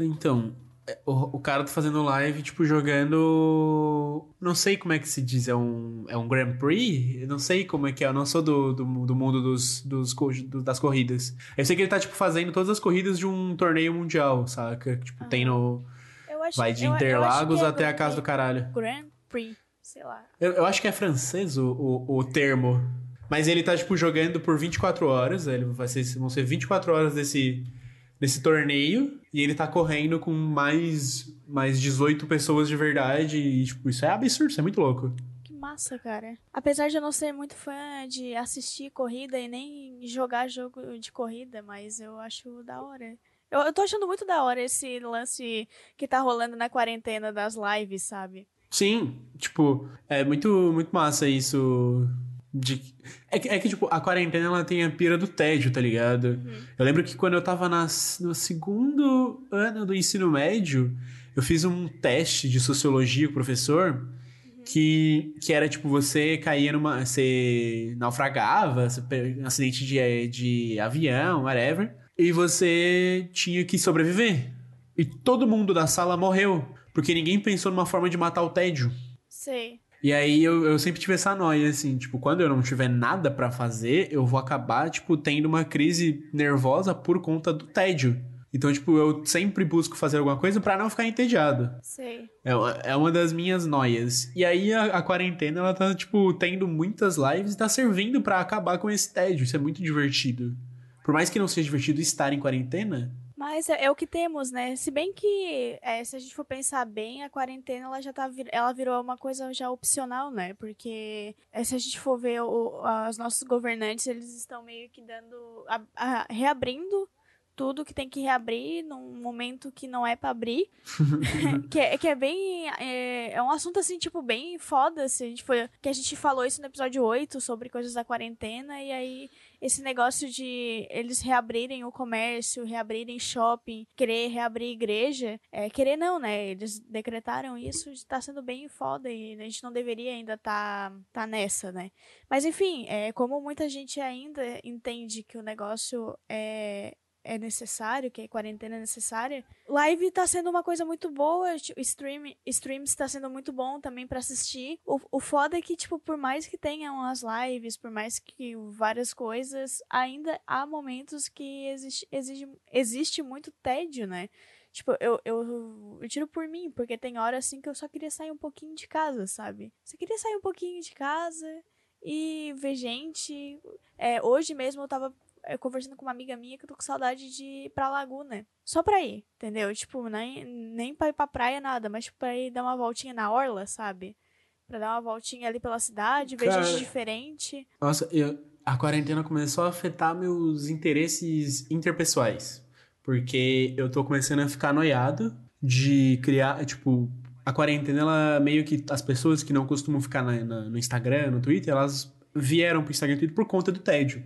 Então, é, o, o cara tá fazendo live, tipo, jogando. Não sei como é que se diz, é um, é um Grand Prix? Eu não sei como é que é, eu não sou do, do, do mundo dos, dos, do, das corridas. Eu sei que ele tá, tipo, fazendo todas as corridas de um torneio mundial, saca? Tipo, tem no. Eu acho, Vai de eu- eu Interlagos que é até a casa do caralho. Grand Prix, sei lá. Eu, eu acho que é francês o, o, o termo. Mas ele tá, tipo, jogando por 24 horas. Ele vai ser, vão ser 24 horas desse, desse torneio. E ele tá correndo com mais, mais 18 pessoas de verdade. E, tipo, isso é absurdo, isso é muito louco. Que massa, cara. Apesar de eu não ser muito fã de assistir corrida e nem jogar jogo de corrida, mas eu acho da hora. Eu, eu tô achando muito da hora esse lance que tá rolando na quarentena das lives, sabe? Sim, tipo, é muito, muito massa isso. De... É, que, é que, tipo, a quarentena ela tem a pira do tédio, tá ligado? Eu lembro que quando eu tava nas, no segundo ano do ensino médio, eu fiz um teste de sociologia com o professor. Que, que era tipo, você caía numa. Você naufragava, você um acidente de, de avião, whatever. E você tinha que sobreviver. E todo mundo da sala morreu. Porque ninguém pensou numa forma de matar o tédio. Sei. E aí eu, eu sempre tive essa noia, assim, tipo, quando eu não tiver nada pra fazer, eu vou acabar, tipo, tendo uma crise nervosa por conta do tédio. Então, tipo, eu sempre busco fazer alguma coisa pra não ficar entediado. Sei. É, uma- é uma das minhas noias. E aí a, a quarentena, ela tá, tipo, tendo muitas lives e tá servindo pra acabar com esse tédio. Isso é muito divertido. Por mais que não seja divertido estar em quarentena, Mas é, é o que temos, né? Se bem que, é, se a gente for pensar bem, a quarentena ela já tá, ela virou uma coisa já opcional, né? Porque é, se a gente for ver o- os nossos governantes, eles estão meio que dando, a- a- reabrindo tudo que tem que reabrir num momento que não é pra abrir. que, é, que é bem. É, é um assunto assim, tipo, bem foda. Se a gente for, que a gente falou isso no episódio 8 sobre coisas da quarentena, e aí esse negócio de eles reabrirem o comércio, reabrirem shopping, querer reabrir igreja. É, querer não, né? Eles decretaram isso, tá sendo bem foda e a gente não deveria ainda tá, tá nessa, né? Mas enfim, é, como muita gente ainda entende que o negócio é é necessário, que a quarentena é necessária. Live tá sendo uma coisa muito boa, tipo, stream, streams tá sendo muito bom também pra assistir. O, o foda é que, tipo, por mais que tenham as lives, por mais que várias coisas, ainda há momentos que existe, exige, existe muito tédio, né? Tipo, eu, eu, eu tiro por mim, porque tem hora assim que eu só queria sair um pouquinho de casa, sabe? Só queria sair um pouquinho de casa e ver gente. É, hoje mesmo eu tava é, conversando com uma amiga minha que eu tô com saudade de ir pra Laguna. Só pra ir, entendeu? Tipo, nem, nem pra ir pra praia, nada, mas tipo, pra ir dar uma voltinha na orla, sabe? Pra dar uma voltinha ali pela cidade, ver Cara. gente diferente. Nossa, eu- a quarentena começou a afetar meus interesses interpessoais. Porque eu tô começando a ficar noiado de criar, tipo, a quarentena, ela meio que. As pessoas que não costumam ficar na- na- no Instagram, no Twitter, elas vieram pro Instagram e Twitter por conta do tédio.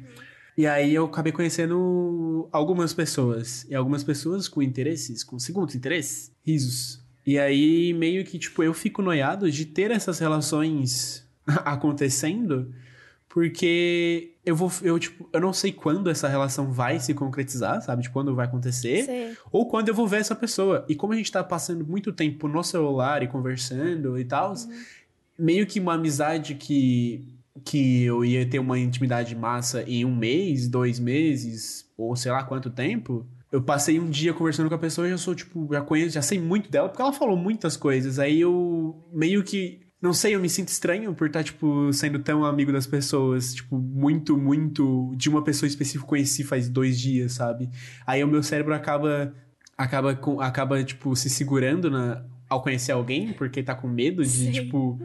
E aí eu acabei conhecendo algumas pessoas. E algumas pessoas com interesses, com segundos interesses, risos. E aí meio que, tipo, eu fico noiado de ter essas relações acontecendo porque eu vou, eu, tipo, eu não sei quando essa relação vai se concretizar, sabe? De quando vai acontecer. Sei. Ou quando eu vou ver essa pessoa. E como a gente tá passando muito tempo no celular e conversando e tal, meio que uma amizade que, que eu ia ter uma intimidade massa em um mês, dois meses, ou sei lá quanto tempo. Eu passei um dia conversando com a pessoa e já sou, tipo, já conheço, já sei muito dela, porque ela falou muitas coisas. Aí eu meio que. Não sei, eu me sinto estranho por estar, tipo, sendo tão amigo das pessoas. Tipo, muito, muito. De uma pessoa específica conheci faz dois dias, sabe? Aí o meu cérebro acaba. Acaba, com, acaba tipo, se segurando na, ao conhecer alguém, porque tá com medo de, Sim. tipo.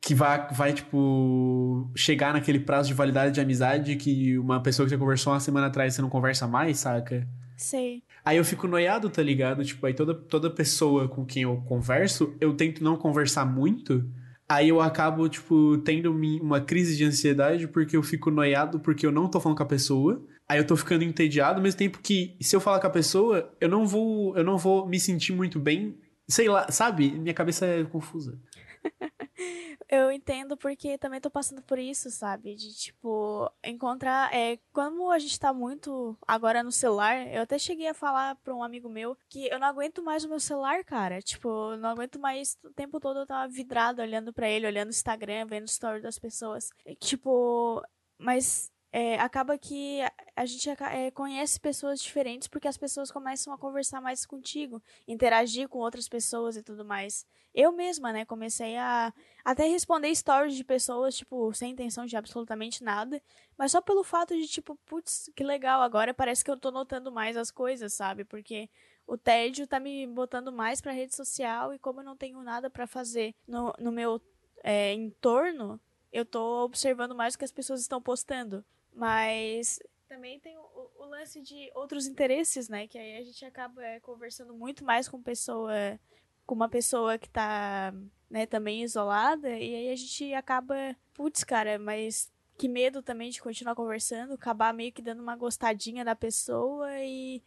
Que vai, vai, tipo, chegar naquele prazo de validade de amizade que uma pessoa que você conversou uma semana atrás você não conversa mais, saca? Sei. Aí eu fico noiado, tá ligado? Tipo, aí toda, toda pessoa com quem eu converso, eu tento não conversar muito. Aí eu acabo, tipo, tendo uma crise de ansiedade porque eu fico noiado porque eu não tô falando com a pessoa. Aí eu tô ficando entediado, ao mesmo tempo que se eu falar com a pessoa, eu não vou, eu não vou me sentir muito bem. Sei lá, sabe? Minha cabeça é confusa. Eu entendo porque também tô passando por isso, sabe? De, tipo, encontrar. É, como a gente tá muito agora no celular, eu até cheguei a falar pra um amigo meu que eu não aguento mais o meu celular, cara. Tipo, não aguento mais o tempo todo eu tava vidrado olhando para ele, olhando o Instagram, vendo story das pessoas. Tipo, mas é, acaba que a gente é, conhece pessoas diferentes porque as pessoas começam a conversar mais contigo, interagir com outras pessoas e tudo mais. Eu mesma, né, comecei a até responder stories de pessoas, tipo, sem intenção de absolutamente nada, mas só pelo fato de, tipo, putz, que legal, agora parece que eu tô notando mais as coisas, sabe? Porque o tédio tá me botando mais pra rede social e como eu não tenho nada para fazer no, no meu é, entorno, eu tô observando mais o que as pessoas estão postando. Mas também tem o, o, lance de outros interesses, né? Que aí a gente acaba é, conversando muito mais com pessoa, com uma pessoa que tá, né, também isolada, e aí a gente acaba, putz, cara, mas que medo também de continuar conversando, acabar meio que dando uma gostadinha da pessoa e,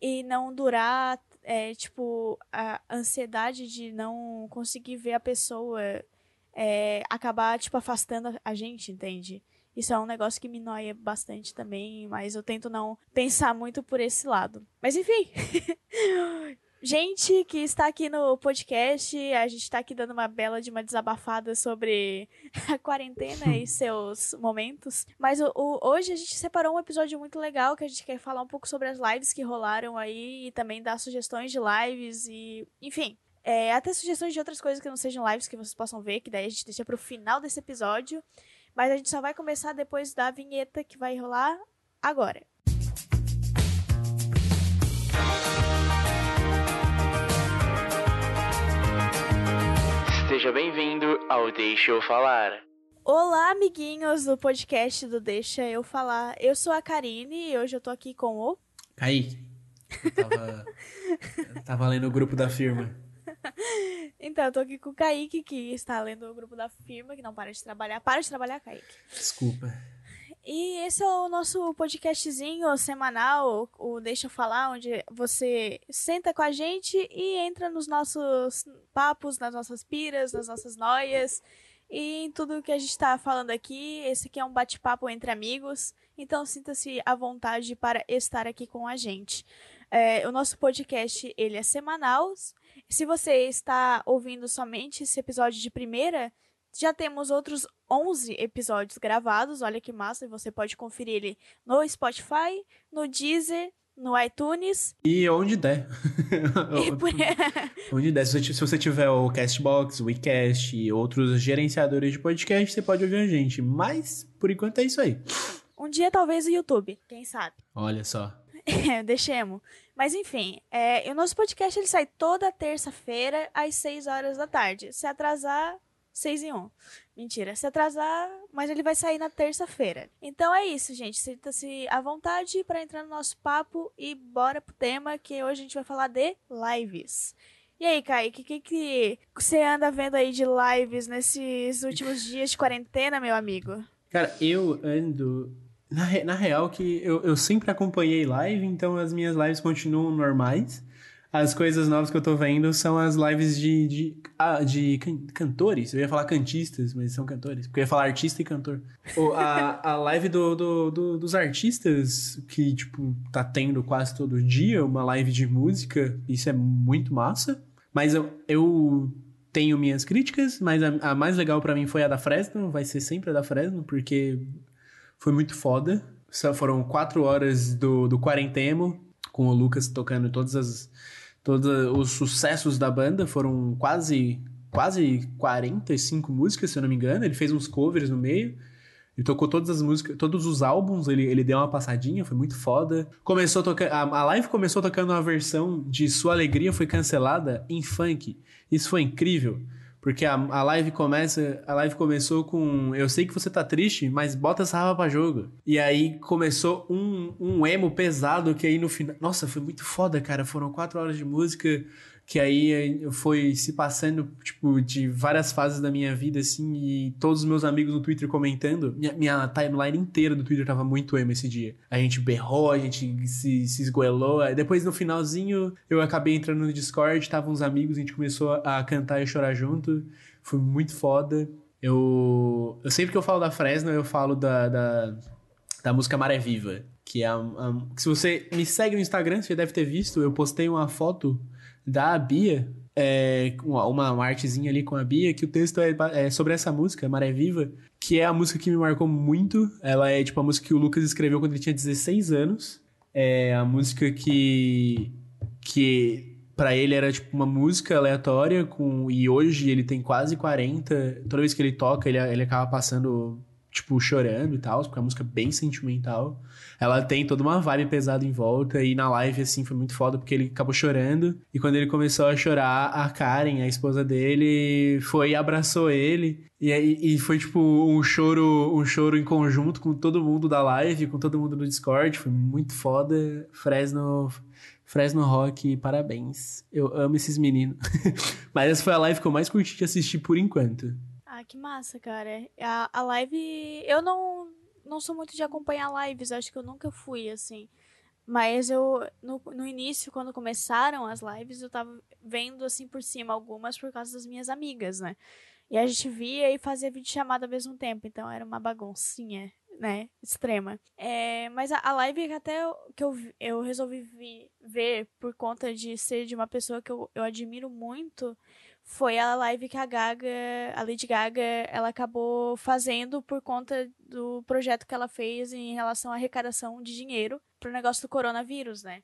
e não durar, é, tipo, a ansiedade de não conseguir ver a pessoa é, acabar, tipo, afastando a gente, entende? Isso é um negócio que me noia bastante também, mas eu tento não pensar muito por esse lado. Mas enfim. gente que está aqui no podcast, a gente está aqui dando uma bela de uma desabafada sobre a quarentena e seus momentos. Mas o, o, hoje a gente separou um episódio muito legal que a gente quer falar um pouco sobre as lives que rolaram aí e também dar sugestões de lives e, enfim, é, até sugestões de outras coisas que não sejam lives que vocês possam ver, que daí a gente deixa pro final desse episódio. Mas a gente só vai começar depois da vinheta que vai rolar agora. Seja bem-vindo ao Deixa Eu Falar. Olá, amiguinhos do podcast do Deixa Eu Falar. Eu sou a Karine e hoje eu tô aqui com o. Kaique. Eu tava, eu tava lendo o grupo da firma. então, eu tô aqui com o Kaique, que está lendo o grupo da firma, que não para de trabalhar. Para de trabalhar, Kaique. Desculpa. E esse é o nosso podcastzinho semanal, o Deixa Eu Falar, onde você senta com a gente e entra nos nossos papos, nas nossas piras, nas nossas noias e em tudo que a gente está falando aqui. Esse aqui é um bate-papo entre amigos, então sinta-se à vontade para estar aqui com a gente. É, o nosso podcast ele é semanal, se você está ouvindo somente esse episódio de primeira, já temos outros 11 episódios gravados. Olha que massa, e você pode conferir ele no Spotify, no Deezer, no iTunes. E onde der. onde der. Se você, tiver o Castbox, o WeCast e outros gerenciadores de podcast, você pode ouvir a gente. Mas, por enquanto, é isso aí. Um dia, talvez, o YouTube. Quem sabe? Olha só. Deixemos. Mas enfim, é, o nosso podcast ele sai toda terça-feira às 6 horas da tarde. Se atrasar, 6 e 1. Mentira, se atrasar, mas ele vai sair na terça-feira. Então é isso, gente. Sinta-se à vontade para entrar no nosso papo e bora pro tema que hoje a gente vai falar de lives. E aí, Kaique, o que, que você anda vendo aí de lives nesses últimos dias de quarentena, meu amigo? Cara, eu ando na, na real, que eu, eu sempre acompanhei live, então as minhas lives continuam normais. As coisas novas que eu tô vendo são as lives de, de, ah, de can, cantores. Eu ia falar cantistas, mas são cantores. Porque eu ia falar artista e cantor. O, a, a live do, do, do, dos artistas, que, tipo, tá tendo quase todo dia uma live de música. Isso é muito massa. Mas eu, eu tenho minhas críticas, mas a, a mais legal para mim foi a da Fresno. Vai ser sempre a da Fresno, porque foi muito foda. Foram quatro horas do, do Quarentemo, com o Lucas tocando todas as, todos os sucessos da banda. Foram quase, quase 45 músicas, se eu não me engano. Ele fez uns covers no meio. Ele tocou todas as músicas, todos os álbuns, ele, ele deu uma passadinha, foi muito foda. Começou a live começou tocando uma versão de Sua Alegria Foi Cancelada em funk. Isso foi incrível. Porque a, a live começa. A live começou com. Eu sei que você tá triste, mas bota essa raba pra jogo. E aí começou um, um emo pesado que aí no final. Nossa, foi muito foda, cara. Foram quatro horas de música que aí foi se passando, tipo, de várias fases da minha vida, assim, e todos os meus amigos no Twitter comentando. Minha, minha timeline inteira do Twitter tava muito emo esse dia. A gente berrou, a gente se, se esgoelou. Aí depois, no finalzinho, eu acabei entrando no Discord, tava uns amigos, a gente começou a cantar e chorar junto. Foi muito foda. Eu, eu sempre que eu falo da Fresno, eu falo da, da, da música Maré Viva. Que é a, a, Se você me segue no Instagram, você deve ter visto, eu postei uma foto da Bia, é, uma, uma artezinha ali com a Bia, que o texto é, é, sobre essa música, Maré Viva, que é a música que me marcou muito. Ela é tipo a música que o Lucas escreveu quando ele tinha 16 anos. É a música que. que para ele era tipo uma música aleatória com e hoje ele tem quase 40. Toda vez que ele toca, ele, ele acaba passando tipo chorando e tal, porque é uma música bem sentimental. Ela tem toda uma vibe pesada em volta e na live assim foi muito foda porque ele acabou chorando e quando ele começou a chorar, a Karen, a esposa dele, foi e abraçou ele e, e foi tipo um choro, um choro em conjunto com todo mundo da live, com todo mundo do Discord, foi muito foda. Fresno Fresno Rock, parabéns. Eu amo esses meninos. Mas essa foi a live que eu mais curti de assistir por enquanto. Ah, que massa, cara. A, a live. Eu não, não sou muito de acompanhar lives, acho que eu nunca fui, assim. Mas eu, no, no início, quando começaram as lives, eu tava vendo, assim, por cima algumas por causa das minhas amigas, né? E a gente via e fazia vídeo chamada ao mesmo tempo, então era uma baguncinha né, extrema. É, mas a, a live até que eu, eu resolvi vi, ver por conta de ser de uma pessoa que eu, eu admiro muito foi a live que a Gaga, a Lady Gaga, ela acabou fazendo por conta do projeto que ela fez em relação à arrecadação de dinheiro pro negócio do coronavírus, né?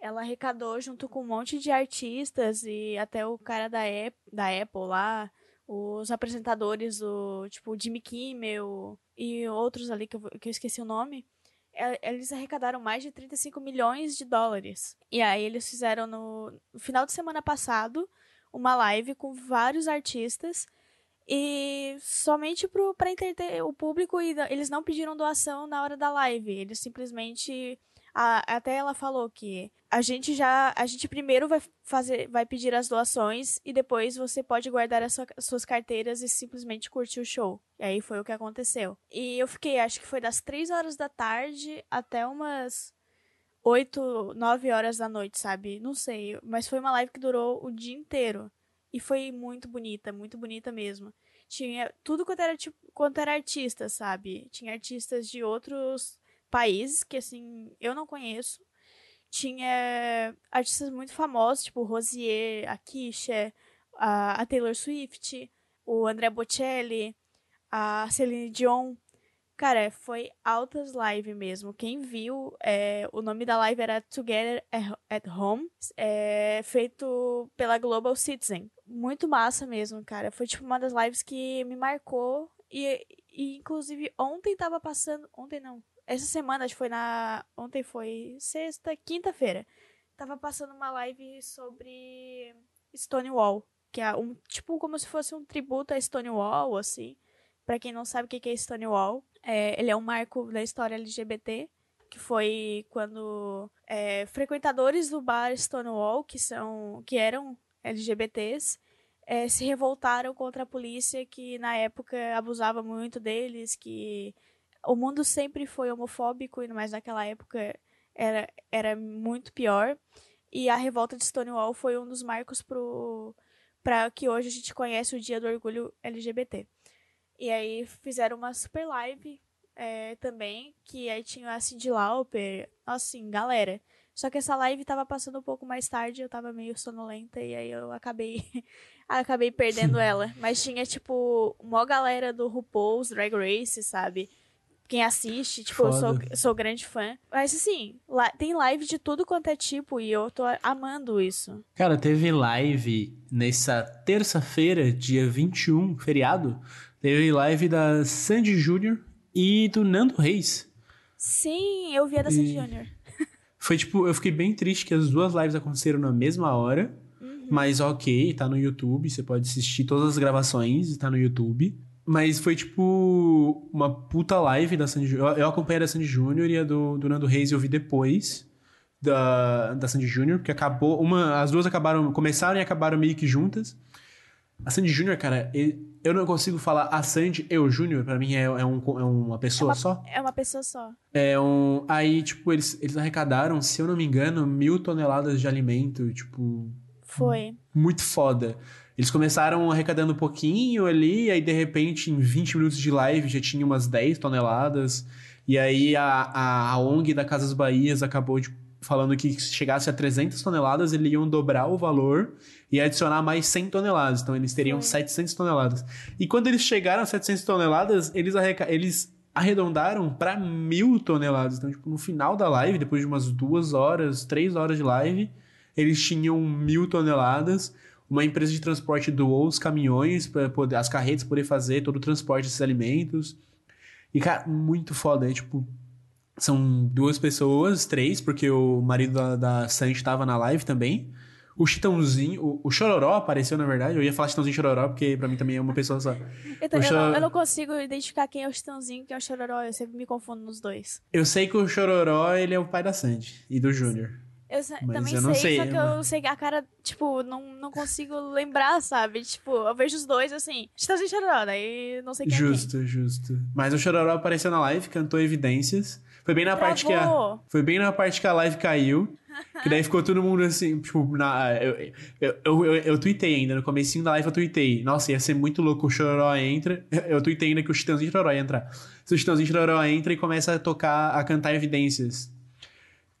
Ela arrecadou junto com um monte de artistas e até o cara da, da Apple lá, os apresentadores do, tipo, Jimmy Kimmel e outros ali que eu, que eu esqueci o nome, é, eles arrecadaram mais de 35 milhões de dólares. E aí eles fizeram no, no final de semana passado uma live com vários artistas e somente para entreter o público e eles não pediram doação na hora da live, eles simplesmente a, até ela falou que a gente já. A gente primeiro vai fazer. Vai pedir as doações e depois você pode guardar as, sua, as suas carteiras e simplesmente curtir o show. E aí foi o que aconteceu. E eu fiquei, acho que foi das 3 horas da tarde até umas 8, 9 horas da noite, sabe? Não sei. Mas foi uma live que durou o dia inteiro. E foi muito bonita, muito bonita mesmo. Tinha tudo quanto era, tipo, quanto era artista, sabe? Tinha artistas de outros países que, assim, eu não conheço. Tinha artistas muito famosos, tipo Rosier, a Kisha, a, a Taylor Swift, o André Bocelli, a Celine Dion. Cara, foi altas live mesmo. Quem viu, é, o nome da live era Together at Home, é, feito pela Global Citizen. Muito massa mesmo, cara. Foi tipo uma das lives que me marcou. E, e inclusive ontem tava passando. Ontem não. Essa semana, acho que foi na. Ontem foi sexta, quinta-feira. Tava passando uma live sobre Stonewall. Que é um. Tipo, como se fosse um tributo a Stonewall, assim. Pra quem não sabe o que é Stonewall, é, ele é um marco da história LGBT. Que foi quando é, frequentadores do bar Stonewall, que são. que eram LGBTs, é, se revoltaram contra a polícia que na época abusava muito deles, que o mundo sempre foi homofóbico, mas naquela época era, era muito pior. E a revolta de Stonewall foi um dos marcos para que hoje a gente conhece o Dia do Orgulho LGBT. E aí fizeram uma super live é, também, que aí tinha a Cindy Lauper, assim, galera. Só que essa live tava passando um pouco mais tarde, eu tava meio sonolenta e aí eu acabei acabei perdendo ela. Mas tinha, tipo, uma galera do RuPaul's Drag Race, sabe? quem assiste, tipo, eu sou, sou grande fã. Mas assim, tem live de tudo quanto é tipo e eu tô amando isso. Cara, teve live nessa terça-feira, dia 21, feriado. Teve live da Sandy Júnior e do Nando Reis. Sim, eu vi a da Sandy Júnior. Foi tipo, eu fiquei bem triste que as duas lives aconteceram na mesma hora. Uhum. Mas ok, tá no YouTube, você pode assistir todas as gravações, tá no YouTube. Mas foi tipo uma puta live da Sandy Júnior. Eu acompanhei a da Sandy Júnior e a do, do Nando Reis eu vi depois da, da Sandy Júnior, porque acabou. Uma, as duas acabaram. Começaram e acabaram meio que juntas. A Sandy Júnior, cara, eu não consigo falar a Sandy e o Júnior, pra mim é, é, um, é uma pessoa é uma, só. É uma pessoa só. É um. Aí, tipo, eles, eles arrecadaram, se eu não me engano, mil toneladas de alimento, tipo. Foi. Muito foda. Eles começaram arrecadando um pouquinho ali, aí de repente, em 20 minutos de live, já tinha umas 10 toneladas. E aí a, a, a ONG da Casas Bahias acabou de, falando que se chegasse a 300 toneladas, eles iam dobrar o valor e adicionar mais 100 toneladas. Então eles teriam Sim. 700 toneladas. E quando eles chegaram a 700 toneladas, eles, arreca eles arredondaram para mil toneladas. Então, tipo, no final da live, depois de umas duas horas, três horas de live, eles tinham mil toneladas. Uma empresa de transporte doou os caminhões para poder, as carretas poder fazer todo o transporte desses alimentos. E, cara, muito foda. É tipo, são duas pessoas, três, porque o marido da, da Sandy tava na live também. O Chitãozinho, o, o Chororó apareceu, na verdade. Eu ia falar Chitãozinho Chororó, porque pra mim também é uma pessoa só. Eu, também- eu não, eu não consigo identificar quem é o Chitãozinho e quem é o Chororó. Eu sempre me confundo nos dois. Eu sei que o Chororó, ele é o pai da Sandy e do Júnior. Eu também eu não sei, sei, só que eu- eu sei que a cara, tipo, não, não consigo lembrar, sabe? Tipo, eu vejo os dois assim, Chitãozinho e Chororó, daí não sei quem é Justo, justo. Mas o Chororó apareceu na live, cantou evidências. Foi bem na parte que a, Travou. foi bem na parte que a live caiu. Que daí ficou todo mundo assim, tipo, na, eu, eu, eu, eu, tuitei ainda, no comecinho da live eu tuitei. Nossa, ia ser muito louco, o Chororó entra. Eu tuitei ainda que o Chitãozinho Chororó ia entrar. Se o Chitãozinho Chororó entra e começa a tocar, a cantar evidências.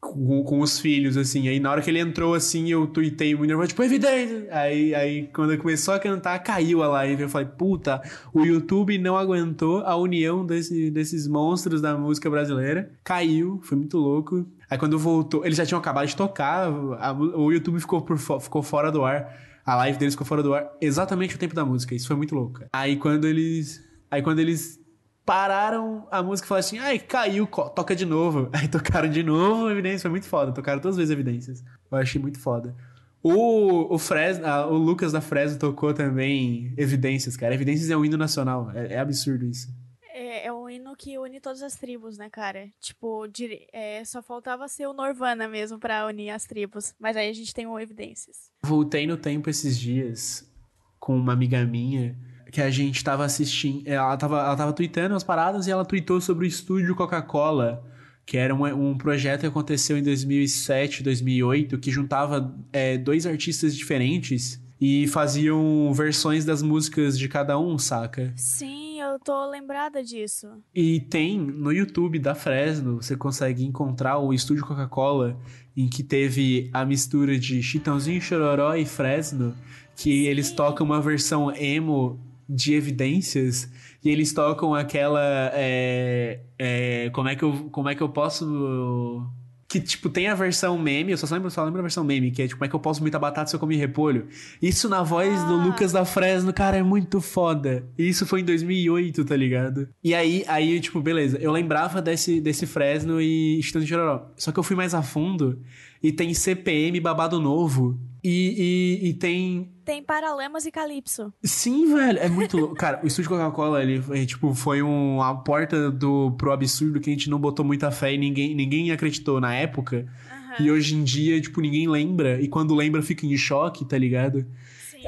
Com, com os filhos, assim. Aí na hora que ele entrou, assim, eu tuitei muito nervoso, tipo, evidência! Aí, aí quando começou a cantar, caiu a live. Eu falei, puta, o YouTube não aguentou a união desse, desses monstros da música brasileira. Caiu, foi muito louco. Aí quando voltou, eles já tinham acabado de tocar, a- o YouTube ficou, por, ficou fora do ar. A live deles ficou fora do ar exatamente o tempo da música. Isso foi muito louco. Aí quando eles. Aí quando eles pararam a música e falaram assim: ai, caiu, toca de novo. Aí tocaram de novo, evidências, foi muito foda. Tocaram todas as vezes evidências. Eu achei muito foda. O, o, Fresno, o Lucas da Fresno tocou também Evidências, cara. Evidências é um hino nacional. É, é absurdo isso. É, é um hino que une todas as tribos, né, cara? Tipo, é, só faltava ser o Norvana mesmo pra unir as tribos. Mas aí a gente tem o Evidências. Voltei no tempo esses dias com uma amiga minha que a gente tava assistindo. Ela tava, ela tava tweetando umas paradas e ela tweetou sobre o estúdio Coca-Cola, que era um, um projeto que aconteceu em 2007, 2008, que juntava é, dois artistas diferentes e faziam versões das músicas de cada um, saca? Sim, eu tô lembrada disso. E tem no YouTube da Fresno, você consegue encontrar o estúdio Coca-Cola, em que teve a mistura de Chitãozinho, Chororó e Fresno, que eles tocam uma versão emo de evidências, e eles tocam aquela. é, é, como, é que eu, como é que eu posso. Que, tipo, tem a versão meme, eu só lembro, só lembro a versão meme, que é tipo, como é que eu posso muita batata se eu comer repolho? Isso na voz do Ah. Lucas da Fresno, cara, é muito foda. E isso foi em 2008, tá ligado? E aí, aí tipo, beleza, eu lembrava desse, desse Fresno e de Chororó. Só que eu fui mais a fundo e tem CPM babado novo. E, e, e tem Tem Paralamas e Calypso. Sim, velho, é muito louco. Cara, o estúdio Coca-Cola, ele foi, tipo, foi um, a porta do, pro absurdo que a gente não botou muita fé e ninguém, ninguém acreditou na época. Aham, E hoje em dia, tipo, ninguém lembra. E quando lembra, fica em choque, tá ligado? sim.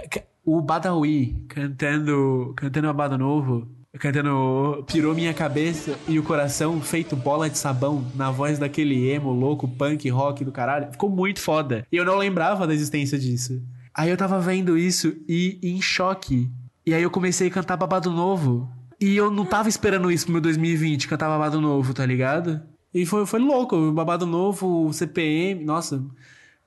O Badawi cantando, cantando Abado Novo, cantando Pirou Minha Cabeça e o Coração feito bola de sabão na voz daquele emo louco, punk, rock do caralho. Ficou muito foda. E eu não lembrava da existência disso. Aí eu tava vendo isso e em choque. E aí eu comecei a cantar Babado Novo. E eu não tava esperando isso pro meu 2020, cantar Babado Novo, tá ligado? E foi, foi louco. Babado Novo, CPM, nossa,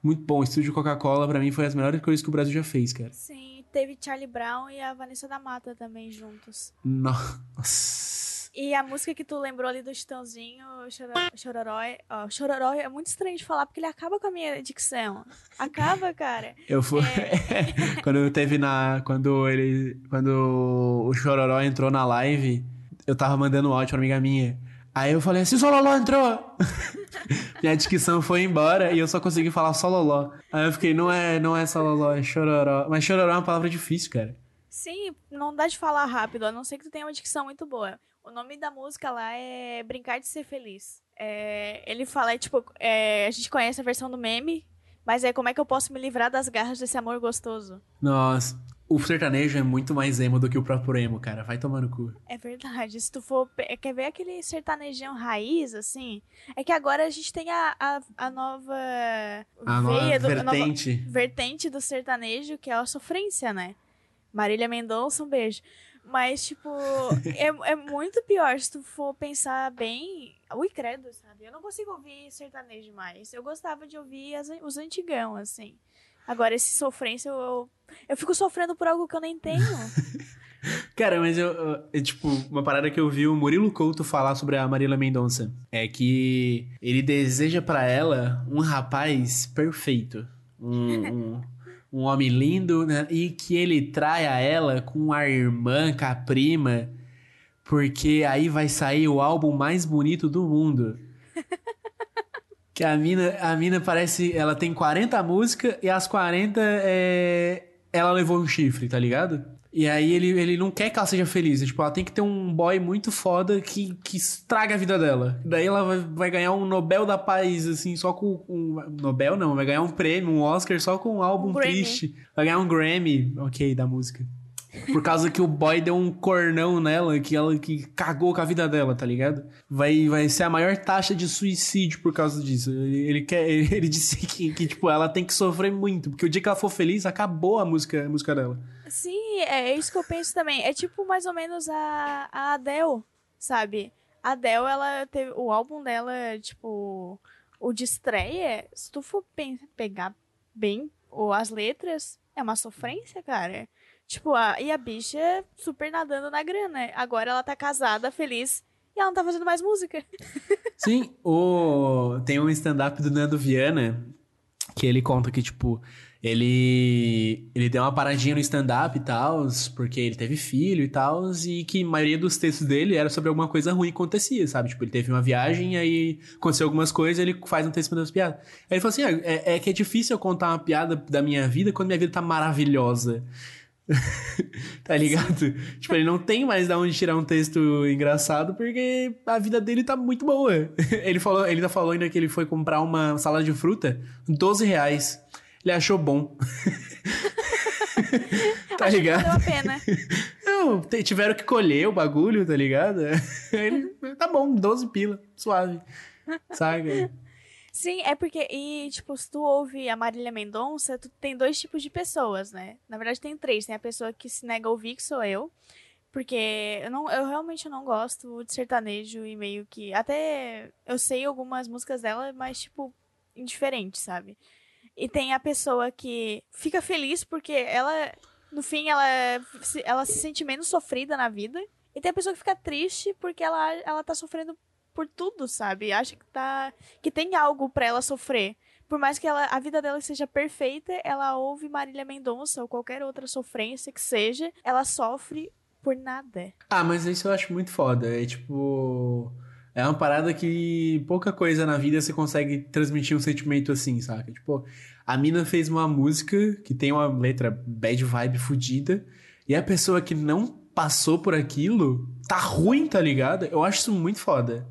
muito bom. Estúdio Coca-Cola, pra mim, foi as melhores coisas que o Brasil já fez, cara. Sim, teve Charlie Brown e a Vanessa da Mata também juntos. Nossa. E a música que tu lembrou ali do Chitãozinho, Choro- Chororó, é- ó, Chororó é muito estranho de falar porque ele acaba com a minha dicção. Acaba, cara. Eu fui. quando teve na. Quando ele. Quando o Chororó entrou na live, eu tava mandando um áudio pra uma amiga minha. Aí eu falei assim, Sololó entrou! Minha dicção foi embora e eu só consegui falar Sololó. Aí eu fiquei, não é, não é Sololó, é Chororó. Mas Chororó é uma palavra difícil, cara. Sim, não dá de falar rápido, a não ser que tu tenha uma dicção muito boa. O nome da música lá é Brincar de Ser Feliz. É, ele fala, é, tipo, é, a gente conhece a versão do meme, mas é como é que eu posso me livrar das garras desse amor gostoso. Nossa, o sertanejo é muito mais emo do que o próprio emo, cara. Vai tomar no cu. É verdade. Se tu for. pe- Quer ver aquele sertanejão raiz, assim? É que agora a gente tem a, a, a nova. A nova veia do, a nova vertente. vertente do sertanejo, que é a sofrência, né? Marília Mendonça, um beijo. Mas, tipo, é, é muito pior se tu for pensar bem. Ui, credo, sabe? Eu não consigo ouvir sertanejo mais. Eu gostava de ouvir as, os antigão, assim. Agora, esse sofrência, eu, eu, eu fico sofrendo por algo que eu nem tenho. Cara, mas eu, eu- é tipo, uma parada que eu vi o Murilo Couto falar sobre a Marília Mendonça é que ele deseja pra ela um rapaz perfeito. Um, um, um homem lindo, né? E que ele traia ela com a irmã, com a prima, porque aí vai sair o álbum mais bonito do mundo. Que a mina, a mina parece. Ela tem 40 músicas e as 40 é. Ela levou um chifre, tá ligado? E aí ele, ele não quer que ela seja feliz. Tipo, ela tem que ter um boy muito foda que, que estraga a vida dela. Daí ela vai, vai ganhar um Nobel da Paz, assim, só com. Um, Nobel não, vai ganhar um prêmio, um Oscar só com um álbum Um triste. Vai ganhar um Grammy, ok, da música. Por causa que o boy deu um cornão nela, que ela que cagou com a vida dela, tá ligado? Vai, vai ser a maior taxa de suicídio por causa disso. Ele, ele quer, ele, disse que, que, tipo, ela tem que sofrer muito, porque o dia que ela for feliz, acabou a música, a música dela. Sim, é isso que eu penso também. É tipo mais ou menos a, a Adele, sabe? A Adele, ela teve. O álbum dela, tipo. O de estreia, se tu for pegar bem ou as letras, é uma sofrência, cara. Tipo, a, e a bicha super nadando na grana. Agora ela tá casada, feliz, e ela não tá fazendo mais música. Sim, o... tem um stand-up do Nando Viana que ele conta que, tipo, ele ele deu uma paradinha no stand-up e tal, porque ele teve filho e tal, e que a maioria dos textos dele era sobre alguma coisa ruim que acontecia, sabe? Tipo, ele teve uma viagem, aí aconteceu algumas coisas, ele faz um texto para as piadas. Aí ele falou assim: ah, é, é que é difícil eu contar uma piada da minha vida quando minha vida tá maravilhosa. tá ligado? Tipo, ele não tem mais da onde tirar um texto engraçado porque a vida dele tá muito boa. Ele falou, ele ainda falou ainda que ele foi comprar uma salada de fruta, 12 reais. Ele achou bom. tá Acho ligado? valeu a pena. Não, tiveram que colher o bagulho, tá ligado? Ele, tá bom, 12 pila, suave. Saca? Sim, é porque, e, tipo, se tu ouve a Marília Mendonça, tu tem dois tipos de pessoas, né? Na verdade, tem três. Tem a pessoa que se nega a ouvir, que sou eu. Porque eu, não, eu realmente não gosto de sertanejo e meio que. Até eu sei algumas músicas dela, mas, tipo, indiferente, sabe? E tem a pessoa que fica feliz porque ela, no fim, ela, ela se sente menos sofrida na vida. E tem a pessoa que fica triste porque ela, ela tá sofrendo por tudo, sabe? Acha que tá que tem algo pra ela sofrer. Por mais que ela, a vida dela seja perfeita, ela ouve Marília Mendonça ou qualquer outra sofrência que seja, ela sofre por nada. Ah, mas isso eu acho muito foda. É tipo. É uma parada que pouca coisa na vida você consegue transmitir um sentimento assim, saca? Tipo, a mina fez uma música que tem uma letra bad vibe fudida, e a pessoa que não passou por aquilo tá ruim, tá ligado? Eu acho isso muito foda.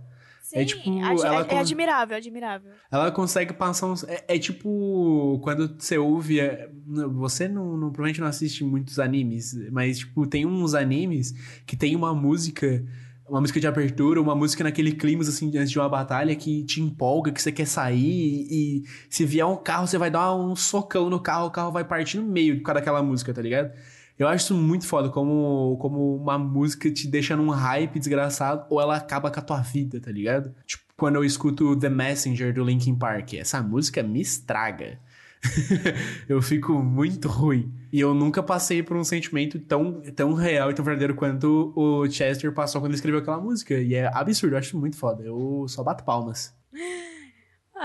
Sim, É tipo, acho- ela é, é admirável, admirável. Ela consegue passar uns. É, é tipo. Quando você ouve. é, Você não, não- provavelmente não assiste muitos animes, mas, tipo, tem uns animes que tem uma música. Uma música de abertura, uma música naquele clima, assim, antes de uma batalha que te empolga, que você quer sair e, e se vier um carro, você vai dar um socão no carro, o carro vai partir no meio por causa daquela música, tá ligado? Eu acho isso muito foda, como, como uma música te deixa num hype desgraçado ou ela acaba com a tua vida, tá ligado? Tipo, quando eu escuto The Messenger do Linkin Park, essa música me estraga. eu fico muito ruim. E eu nunca passei por um sentimento tão, tão real e tão verdadeiro quanto o Chester passou quando escreveu aquela música. E é absurdo, eu acho muito foda. Eu só bato palmas.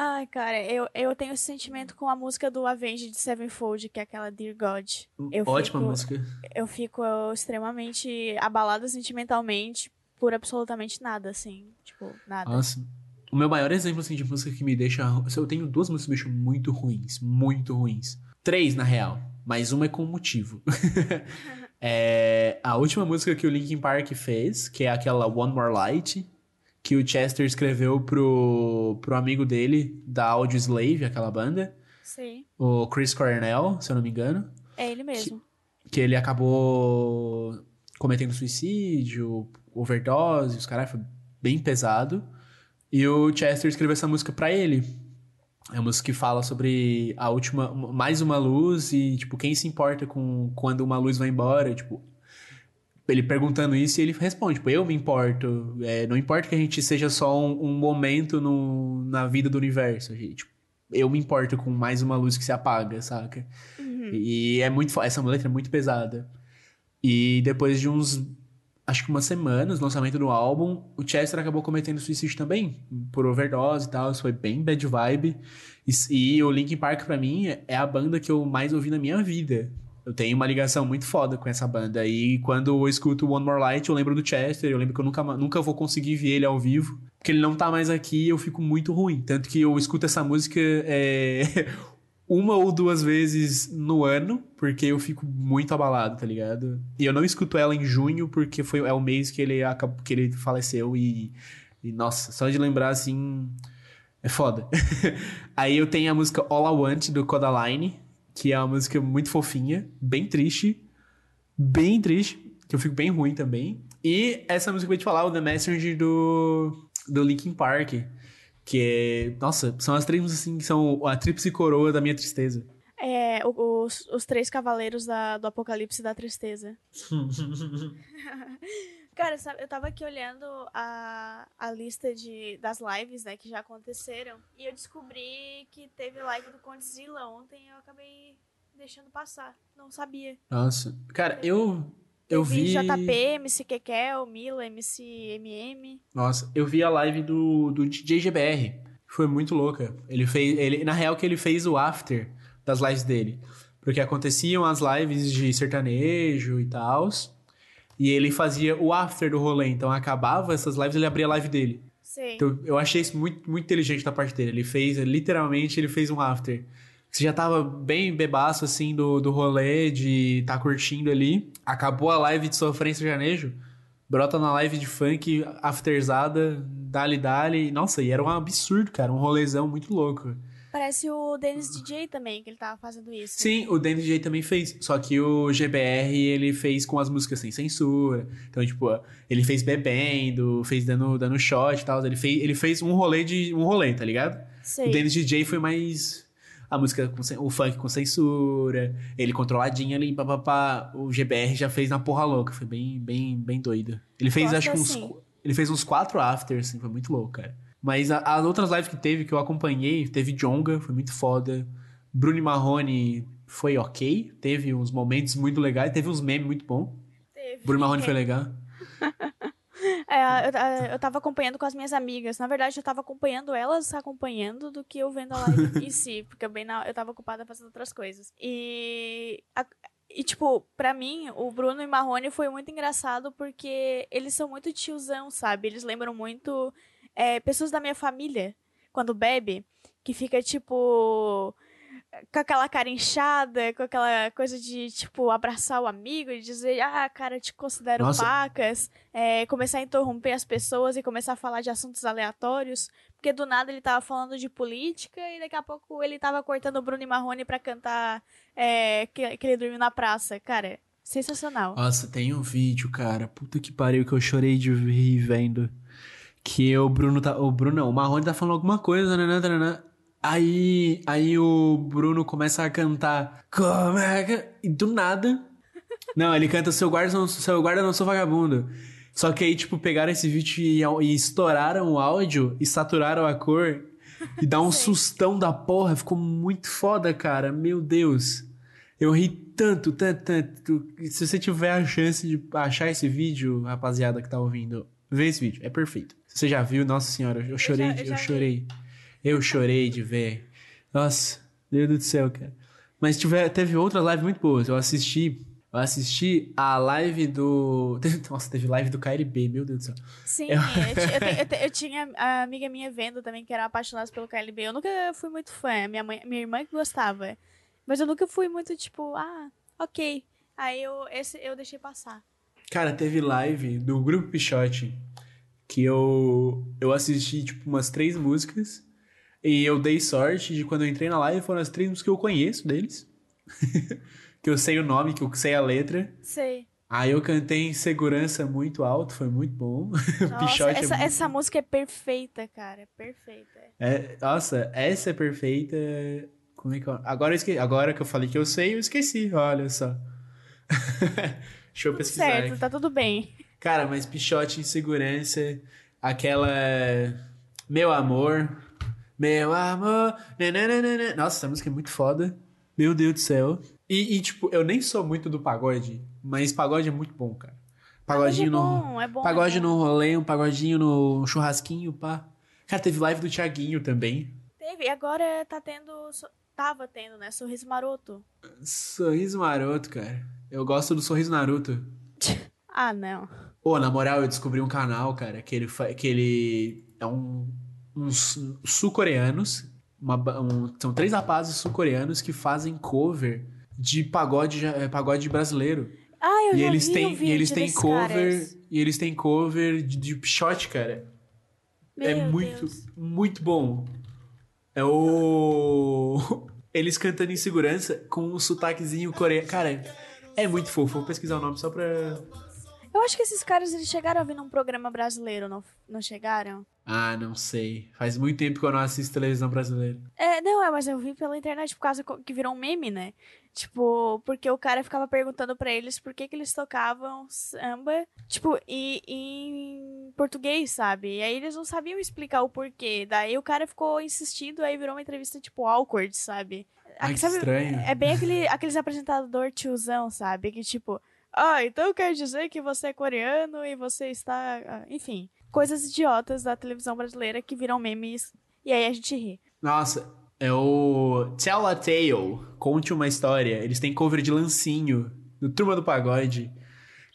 Ai, cara, eu, eu tenho esse sentimento com a música do Avenged Sevenfold, que é aquela Dear God. Eu Ótima fico- música. Eu fico extremamente abalada sentimentalmente por absolutamente nada, assim. Tipo, nada. Nossa. O meu maior exemplo assim, de música que me deixa. Eu tenho duas músicas que me deixam muito ruins. Muito ruins. Três, na real. Mas uma é com motivo. é a última música que o Linkin Park fez, que é aquela One More Light, que o Chester escreveu pro, pro amigo dele, da Audio Slave, aquela banda, Sim, o Chris Cornell, se eu não me engano. é ele mesmo. Que ele acabou cometendo suicídio, overdose, os caras foi bem pesado. E o Chester escreveu essa música pra ele. É uma música que fala sobre a última. Mais uma luz e, tipo, quem se importa com quando uma luz vai embora? Tipo, ele perguntando isso e ele responde, tipo, eu me importo. É, não importa que a gente seja só um, um momento no, na vida do universo. Gente, tipo, eu me importo com mais uma luz que se apaga, saca? Uhum. E é muito. Essa letra é muito pesada. E depois de uns. Acho que umas semanas, lançamento do álbum, o Chester acabou cometendo suicídio também, por overdose e tal. Isso foi bem bad vibe. E, e o Linkin Park, pra mim, é a banda que eu mais ouvi na minha vida. Eu tenho uma ligação muito foda com essa banda. E quando eu escuto One More Light, eu lembro do Chester. Eu lembro que eu nunca, nunca vou conseguir ver ele ao vivo. Porque ele não tá mais aqui eu fico muito ruim. Tanto que eu escuto essa música é, uma ou duas vezes no ano, porque eu fico muito abalado, tá ligado? E eu não escuto ela em junho, porque foi, é o mês que ele, que ele faleceu. E, e, nossa, só de lembrar assim. É foda. Aí eu tenho a música All I Want do Codaline, que é uma música muito fofinha, bem triste. Bem triste, que eu fico bem ruim também. E essa música que eu ia te falar, o The Messenger do, do Linkin Park. Que é. Nossa, são as três músicas assim que são a tríplice coroa da minha tristeza. É, os, os três cavaleiros da- do apocalipse da tristeza. Cara, sabe, eu tava aqui olhando a, a lista de, das lives, né, que já aconteceram. E eu descobri que teve live do Condzilla ontem e eu acabei deixando passar. Não sabia. Nossa. Cara, eu. Eu vi. JP, MC Kekel, Mila, MC MM. Nossa, eu vi a live do, do DJ GBR. Foi muito louca. Ele fez. Ele, na real, que ele fez o after das lives dele. Porque aconteciam as lives de sertanejo e tal. E ele fazia o after do rolê. Então acabava essas lives, ele abria a live dele. Sei. Então, eu achei isso muito, muito inteligente da parte dele. Ele fez, literalmente, ele fez um after. Você já tava bem bebaço, assim, do, do rolê, de tá curtindo ali. Acabou a live de sofrência sertanejo. Brota na live de funk, afterzada, dali dali. Nossa, e era um absurdo, cara. Um rolezão muito louco. Parece o Dennis DJ também, que ele tava fazendo isso. Sim, o Danny DJ também fez. Só que o GBR, ele fez com as músicas sem censura. Então, tipo, ele fez bebendo, fez dando, dando shot e tal. Ele fez, ele fez um rolê de. um rolê, tá ligado? Sei. O Dennis DJ foi mais. A música, com, o funk com censura, ele controladinho ali, papapá. O GBR já fez na porra louca, foi bem, bem, bem doido. Ele fez, Gosto acho que uns. assim. qu- Ele fez uns quatro afters, assim, foi muito louco, cara. Mas a- as outras lives que teve, que eu acompanhei, teve Jonga, foi muito foda. Bruno e Marrone foi ok. Teve uns momentos muito legais, teve uns memes muito bons. Teve. Bruno e Marrone foi legal. É, eu, eu tava acompanhando com as minhas amigas. Na verdade, eu tava acompanhando elas acompanhando do que eu vendo a live em si. Porque eu, bem na- eu tava ocupada fazendo outras coisas. E, a- e, tipo, pra mim, o Bruno e Marrone foi muito engraçado porque eles são muito tiozão, sabe? Eles lembram muito é, pessoas da minha família, quando bebe, que fica, tipo com aquela cara inchada, com aquela coisa de, tipo, abraçar o amigo e dizer, ah, cara, eu te considero Nossa. pacas, é, começar a interromper as pessoas e começar a falar de assuntos aleatórios, porque do nada ele tava falando de política e daqui a pouco ele tava cortando o Bruno e Marrone pra cantar é, que, que ele dormiu na praça. Cara, sensacional. Nossa, tem um vídeo, cara. Puta que pariu que eu chorei de rir vendo. Que o Bruno tá. O Bruno não, o Marrone tá falando alguma coisa, né? né, Aí, aí o Bruno começa a cantar. Como é que. E do nada. Não, ele canta seu guarda, não, seu guarda não sou vagabundo. Só que aí, tipo, pegaram esse vídeo e, e estouraram o áudio e saturaram a cor. E dá um sustão da porra. Ficou muito foda, cara. Meu Deus. Eu ri tanto, tanto, tanto. Se você tiver a chance de achar esse vídeo, rapaziada que tá ouvindo, vê esse vídeo. É perfeito. Você já viu, nossa senhora, eu chorei, já- de- eu eu, já chorei. Eu chorei de ver. Nossa, Deus do céu, cara. Mas tiver, teve outras lives muito boas. Eu assisti. Eu assisti a live do. Nossa, teve live do KLB, meu Deus do céu. Sim, Eu- eu, eu te- eu eu tinha a amiga minha vendo também que era apaixonada pelo KLB. Eu nunca fui muito fã, minha, mãe, minha irmã que gostava. Mas eu nunca fui muito tipo, ah, ok. Aí eu, esse, eu deixei passar. Cara, teve live do Grupo Pichote que eu, eu assisti, tipo, umas três músicas. E eu dei sorte de quando eu entrei na live, foram as três músicas que eu conheço deles. que eu sei o nome, que eu sei a letra. Sei. Aí eu cantei em segurança muito alto, foi muito bom. Nossa, Pichote é essa, muito essa música é perfeita, cara. É perfeita. É, nossa, essa é perfeita. Como é que eu... Agora, eu esque... Agora que eu falei que eu sei, eu esqueci, olha só. Deixa eu Tudo pesquisar. certo, aqui. tá tudo bem. Cara, mas Pichote em segurança, aquela. Meu amor. Meu amor. nananana. Nossa, essa música é muito foda. Meu Deus do céu. E, e, tipo, eu nem sou muito do pagode, mas pagode é muito bom, cara. Pagodinho é no. bom, é bom. Pagode é no rolê, um pagodinho no churrasquinho, pá. Cara, teve live do Thiaguinho também. Teve, e agora tá tendo. Tava tendo, né? Sorriso Maroto. Sorriso maroto, cara. Eu gosto do Sorriso Naruto. Ah, não. Pô, na moral, eu descobri um canal, cara, que ele, que ele é um. Uns sul-coreanos. um- são três rapazes sul-coreanos que fazem cover de pagode, é, pagode brasileiro. Ah, eu E já eles vi têm, e eles têm cover. caras. E eles têm cover de, de shot, cara. é Meu muito, Deus. muito bom. É o. Eles cantando em segurança com um sotaquezinho coreano. Cara, é muito fofo. Vou pesquisar o nome só pra. Eu acho que esses caras eles chegaram a vir num programa brasileiro, não, não chegaram? Ah, não sei. Faz muito tempo que eu não assisto televisão brasileira. É, não, é, mas eu vi pela internet por causa que virou um meme, né? Tipo, porque o cara ficava perguntando pra eles por que, que eles tocavam samba, tipo, e, em português, sabe? E aí eles não sabiam explicar o porquê. Daí o cara ficou insistindo, aí virou uma entrevista, tipo, awkward, sabe? Ai, que sabe, estranho. É bem aquele, aqueles apresentador tiozão, sabe? Que tipo, ah, então quer dizer que você é coreano e você está. ah, Enfim, coisas idiotas da televisão brasileira que viram memes e aí a gente ri. Nossa, é o Tell a Tale. Conte uma história. Eles têm cover de Lancinho, do Turma do Pagode.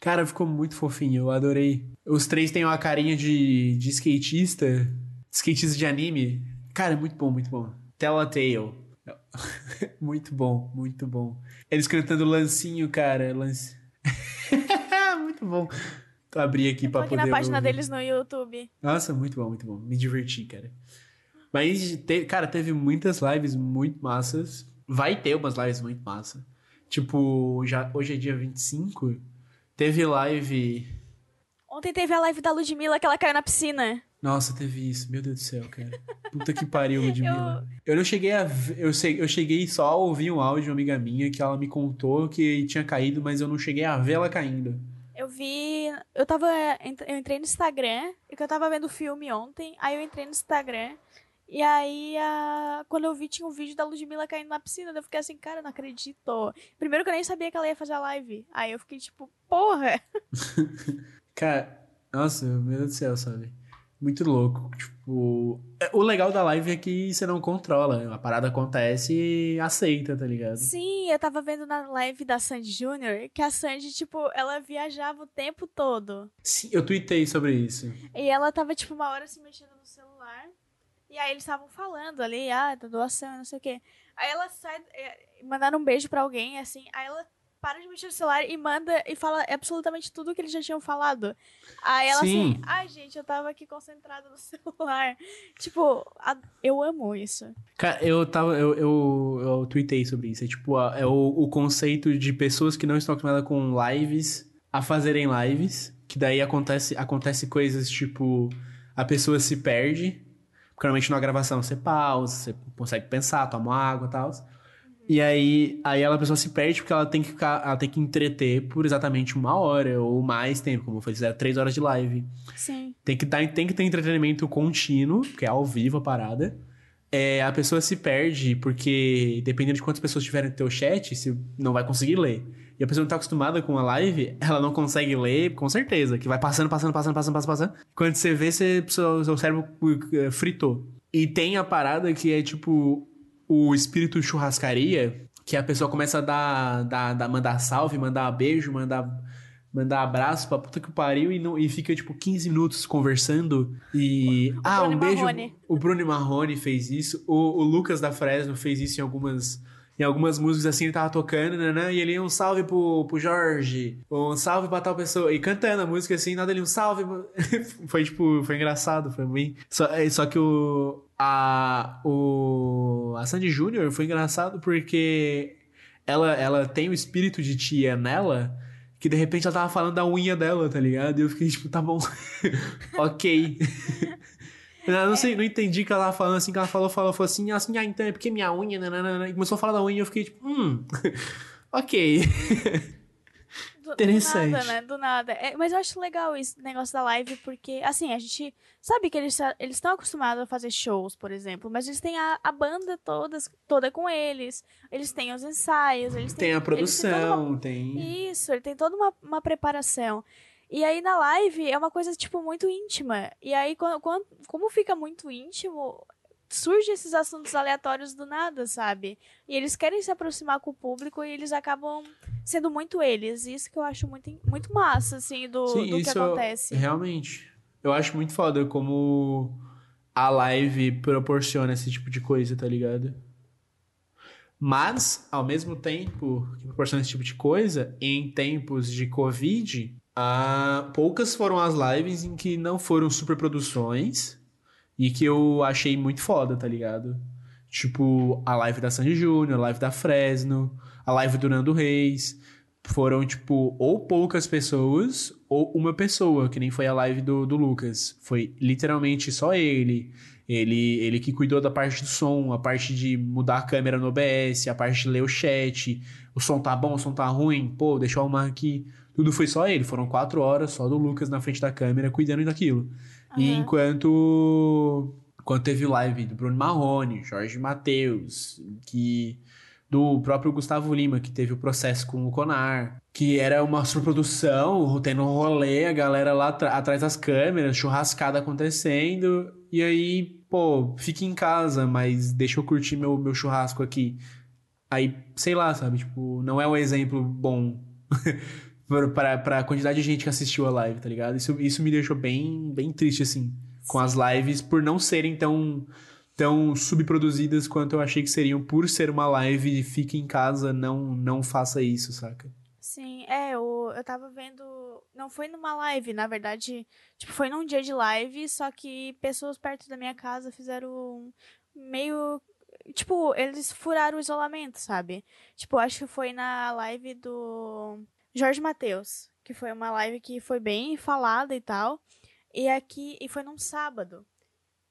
Cara, ficou muito fofinho, eu adorei. Os três têm uma carinha de, de skatista, skatista de anime. Cara, é muito bom, muito bom. Tell a Tale. muito bom, muito bom. Eles cantando Lancinho, cara. Lance... muito bom. Tô abri aqui Tô pra aqui poder na página ouvir. deles no YouTube. Nossa, muito bom, muito bom. Me diverti, cara. Mas, te- cara, teve muitas lives muito massas. Vai ter umas lives muito massas. Tipo, já, hoje é dia 25. Teve live. Ontem teve a live da Ludmilla que ela caiu na piscina. Nossa, teve isso. Meu Deus do céu, cara. Puta que pariu, Ludmilla. Eu não cheguei a. ver- Eu, sei, eu cheguei só a ouvir um áudio de uma amiga minha que ela me contou que tinha caído, mas eu não cheguei a ver ela caindo. Eu vi. Eu tava. Eu entrei no Instagram, e que eu tava vendo o filme ontem. Aí eu entrei no Instagram. E aí, a... quando eu vi, tinha um vídeo da Ludmilla caindo na piscina. Eu fiquei assim, cara, não acredito. Primeiro que eu nem sabia que ela ia fazer a live. Aí eu fiquei tipo, porra! Cara, nossa, meu Deus do céu, sabe? Muito louco. Tipo, é- o legal da live é que você não controla. A parada acontece e aceita, tá ligado? Sim, eu tava vendo na live da Sandy Júnior que a Sandy, tipo, ela viajava o tempo todo. Sim, eu tuitei sobre isso. E ela tava, tipo, uma hora se mexendo no celular. E aí eles estavam falando ali, ah, da doação, não sei o quê. Aí ela sai, é, mandaram um beijo pra alguém, assim. Aí ela para de mexer no celular e manda e fala absolutamente tudo que eles já tinham falado. Aí ela Sim. assim, ai gente, eu tava aqui concentrada no celular. Tipo, a- eu amo isso. Cara, eu tava. Eu, eu, eu tuitei sobre isso. É tipo, a- é o, o conceito de pessoas que não estão acostumadas com lives a fazerem lives. Que daí acontece, acontece coisas tipo. A pessoa se perde. Porque normalmente numa gravação você pausa, você consegue pensar, toma água e tal. E aí, aí ela, a pessoa se perde porque ela tem que ficar, ela tem que entreter por exatamente uma hora ou mais tempo, como foi fizeram três horas de live. Sim. Tem que, dar, tem que ter entretenimento contínuo, que é ao vivo a parada. É, a pessoa se perde porque, dependendo de quantas pessoas tiverem no teu chat, você não vai conseguir ler. E a pessoa não tá acostumada com a live, ela não consegue ler, com certeza. Que vai passando, passando, passando, passando, passando, passando. Quando você vê, você, seu, seu cérebro uh, fritou. E tem a parada que é tipo o espírito churrascaria, que a pessoa começa a dar, dar, dar mandar salve, mandar beijo, mandar mandar abraço pra puta que pariu e, não, e fica, tipo, 15 minutos conversando e... ah, Bruno um beijo... Marrone. O Bruno Marrone fez isso, o, o Lucas da Fresno fez isso em algumas... Em algumas músicas assim, ele tava tocando, né, e ele um salve pro, pro Jorge, um salve pra tal pessoa, e cantando a música assim, nada ali, um salve. foi tipo, foi engraçado, foi bem. Só, é, só que o. A, o. A Sandy Júnior foi engraçado porque ela, ela tem o espírito de tia nela, Que de repente ela tava falando da unha dela, tá ligado? E eu fiquei tipo, tá bom. ok. Eu não sei, não entendi o que ela tava falando assim, que ela falou, falou, falou assim, assim, ah, então é porque minha unha, nananana, e começou a falar da unha e eu fiquei tipo, hum, ok. Interessante. Do nada, né? Do nada. É, mas eu acho legal esse negócio da live, porque, assim, a gente sabe que eles eles estão acostumados a fazer shows, por exemplo, mas eles têm a, a banda todas, toda com eles. Eles têm os ensaios, eles têm. Tem a toda uma- produção, tem. Isso, ele tem toda uma, uma preparação. E aí na live é uma coisa, tipo, muito íntima. E aí, quando, quando- como fica muito íntimo, surge esses assuntos aleatórios do nada, sabe? E eles querem se aproximar com o público e eles acabam sendo muito eles. Isso que eu acho muito, muito massa, assim, do, Sim, do que acontece. realmente. Eu acho muito foda como a live proporciona esse tipo de coisa, tá ligado? Mas, ao mesmo tempo que proporciona esse tipo de coisa, em tempos de Covid, ah, poucas foram as lives em que não foram superproduções e que eu achei muito foda, tá ligado? Tipo, a live da Sandy Júnior, a live da Fresno, a live do Nando Reis. Foram, tipo, ou poucas pessoas ou uma pessoa, que nem foi a live do, do Lucas. Foi literalmente só ele. Ele, ele que cuidou da parte do som, a parte de mudar a câmera no OBS, a parte de ler o chat. O som tá bom, o som tá ruim, pô, deixa eu arrumar aqui. Tudo foi só ele. Foram quatro horas só do Lucas na frente da câmera cuidando daquilo. E Aham. enquanto, enquanto teve live do Bruno Marrone, Jorge Matheus, que do próprio Gustavo Lima, que teve o processo com o Conar, que era uma superprodução, tendo um rolê, a galera lá atrás das câmeras, churrascada acontecendo, e aí, pô, fica em casa, mas deixa eu curtir meu, meu churrasco aqui. Aí, sei lá, sabe, tipo, não é um exemplo bom pra- pra, quantidade de gente que assistiu a live, tá ligado? Isso, isso me deixou bem, bem triste, assim, com as lives, por não serem tão, tão subproduzidas quanto eu achei que seriam, por ser uma live, fique em casa, não, não faça isso, saca? Sim, é, eu, eu tava vendo. Não foi numa live, na verdade. Tipo, foi num dia de live, só que pessoas perto da minha casa fizeram um meio. Tipo, eles furaram o isolamento, sabe? Tipo, acho que foi na live do Jorge Matheus, que foi uma live que foi bem falada e tal. E aqui. E foi num sábado.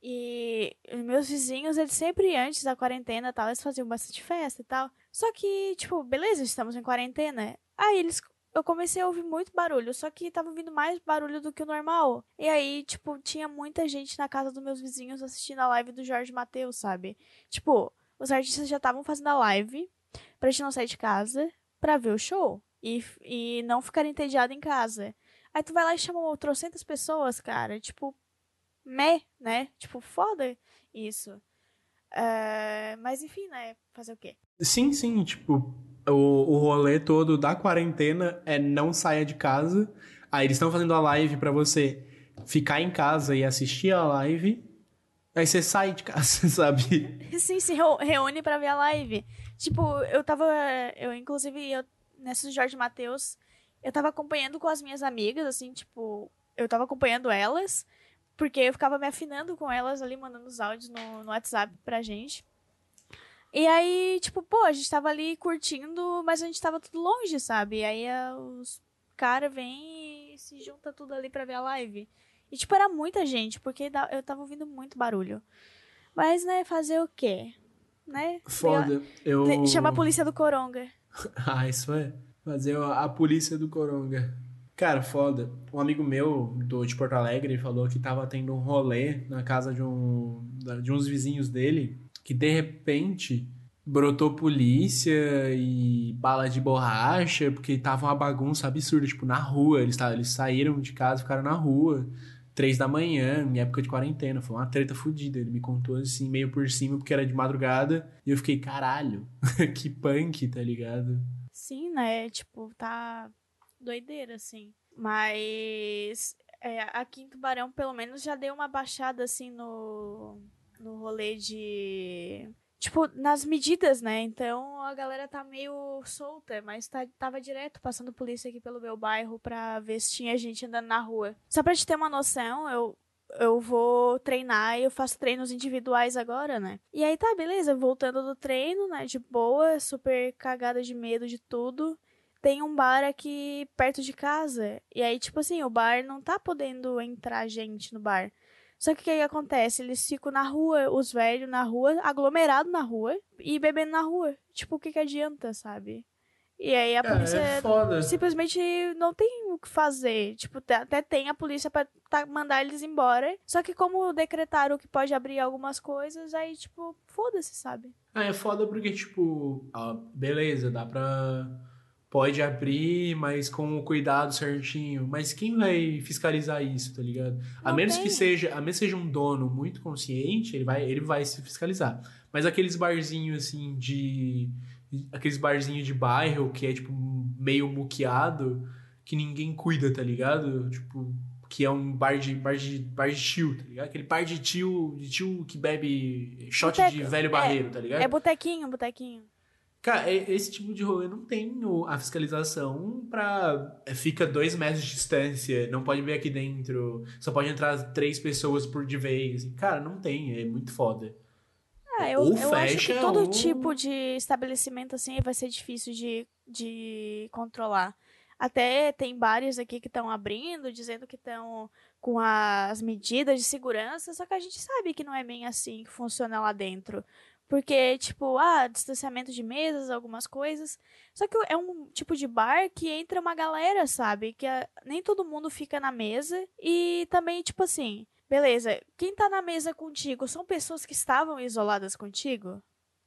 E meus vizinhos, eles sempre, antes da quarentena tal, eles faziam bastante festa e tal. Só que, tipo, beleza, estamos em quarentena. Aí eles. Eu comecei a ouvir muito barulho, só que tava ouvindo mais barulho do que o normal. E aí, tipo, tinha muita gente na casa dos meus vizinhos assistindo a live do Jorge Matheus, sabe? Tipo, os artistas já estavam fazendo a live pra gente não sair de casa pra ver o show. E, e não ficar entediado em casa. Aí tu vai lá e chama trocentas pessoas, cara. Tipo, meh, né? Tipo, foda isso. É, mas enfim, né? Fazer o quê? Sim, sim, tipo, o, o rolê todo da quarentena é não saia de casa. Aí eles estão fazendo a live pra você ficar em casa e assistir a live. Aí você sai de casa, sabe? Sim, se reúne pra ver a live. Tipo, eu tava. Eu, inclusive, eu, nessa do Jorge Matheus, eu tava acompanhando com as minhas amigas, assim, tipo, eu tava acompanhando elas, porque eu ficava me afinando com elas ali, mandando os áudios no, no WhatsApp pra gente. E aí, tipo, pô, a gente tava ali curtindo, mas a gente tava tudo longe, sabe? E aí os caras vêm e se junta tudo ali pra ver a live. E, tipo, era muita gente, porque eu tava ouvindo muito barulho. Mas, né, fazer o quê? Né? Foda. Eu... Chama a polícia do Coronga. Ah, isso é. Fazer a a polícia do Coronga. Cara, foda. Um amigo meu do, de Porto Alegre falou que tava tendo um rolê na casa de, um, de uns vizinhos dele que de repente brotou polícia e bala de borracha porque tava uma bagunça absurda, tipo, na rua. Eles, eles saíram de casa, ficaram na rua. Três da manhã, em época de quarentena. Foi uma treta fodida. Ele me contou assim, meio por cima, porque era de madrugada. E eu fiquei, caralho, que punk, tá ligado? Sim, né? Tipo, tá doideira, assim. Mas é, aqui em Tubarão, pelo menos, já deu uma baixada, assim, no, no rolê de. Tipo, nas medidas, né? Então a galera tá meio solta, mas tá, tava direto passando polícia aqui pelo meu bairro pra ver se tinha gente andando na rua. Só pra te ter uma noção, eu, eu vou treinar e eu faço treinos individuais agora, né? E aí tá, beleza, voltando do treino, né? De boa, super cagada de medo de tudo. tem um bar aqui perto de casa. E aí, tipo assim, o bar não tá podendo entrar gente no bar. Só que o que, que acontece? Eles ficam na rua, os velhos na rua, aglomerados na rua e bebendo na rua. Tipo, o que, que adianta, sabe? E aí a Cara, polícia é simplesmente não tem o que fazer. Tipo, até tem a polícia pra tá- mandar eles embora. Só que como decretaram que pode abrir algumas coisas, aí, tipo, foda-se, sabe? Ah, é foda porque, tipo, ah, beleza, dá pra. Pode abrir, mas com o cuidado certinho. Mas quem vai fiscalizar isso, tá ligado? A Não menos tem. que seja, a menos que seja um dono muito consciente, ele vai, ele vai se fiscalizar. Mas aqueles barzinhos assim de. Aqueles barzinhos de bairro que é, tipo, meio muqueado, que ninguém cuida, tá ligado? Tipo, que é um bar de, bar de, bar de tio, tá ligado? Aquele bar de tio, de tio que bebe shot de velho é, barreiro, tá ligado? É botequinho, botequinho. Cara, e- esse tipo de rolê não tem a fiscalização pra. é, Fica dois metros de distância, não pode ver aqui dentro, só pode entrar três pessoas por de vez. Cara, não tem, é muito foda. Ah, eu, Ou eu acho que todo ou- tipo de estabelecimento assim vai ser difícil de, de controlar. Até tem bares aqui que estão abrindo, dizendo que estão com as medidas de segurança, só que a gente sabe que não é bem assim que funciona lá dentro. Porque, tipo, ah, distanciamento de mesas, algumas coisas. Só que é um tipo de bar que entra uma galera, sabe? Que ah, nem todo mundo fica na mesa. E também, tipo assim, beleza, quem tá na mesa contigo são pessoas que estavam isoladas contigo?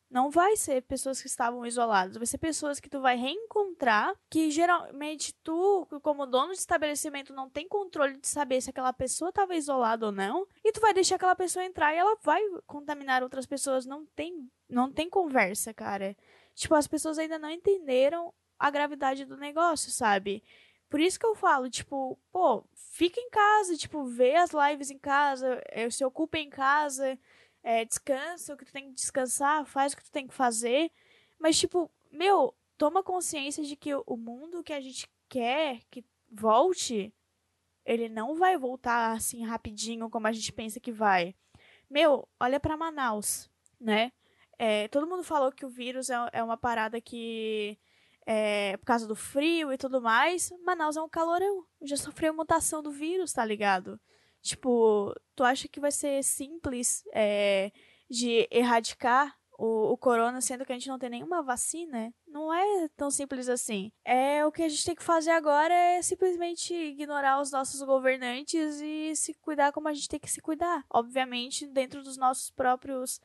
Não vai ser pessoas que estavam isoladas, vai ser pessoas que tu vai reencontrar, que geralmente tu, como dono de estabelecimento, não tem controle de saber se aquela pessoa estava isolada ou não, e tu vai deixar aquela pessoa entrar e ela vai contaminar outras pessoas, não tem, não tem conversa, cara. Tipo, as pessoas ainda não entenderam a gravidade do negócio, sabe? Por isso que eu falo, tipo, pô, fica em casa, tipo, vê as lives em casa, eh, se ocupa em casa, é, descansa o que tu tem que descansar, faz o que tu tem que fazer. Mas, tipo, meu, toma consciência de que o mundo que a gente quer que volte, ele não vai voltar assim rapidinho como a gente pensa que vai. Meu, olha pra Manaus, né? É, todo mundo falou que o vírus é, é uma parada que é por causa do frio e tudo mais. Manaus é um calorão. Já sofreu mutação do vírus, tá ligado? Tipo, tu acha que vai ser simples é, de erradicar o, o corona, sendo que a gente não tem nenhuma vacina? Não é tão simples assim. É o que a gente tem que fazer agora é simplesmente ignorar os nossos governantes e se cuidar como a gente tem que se cuidar. Obviamente, dentro dos nossos próprios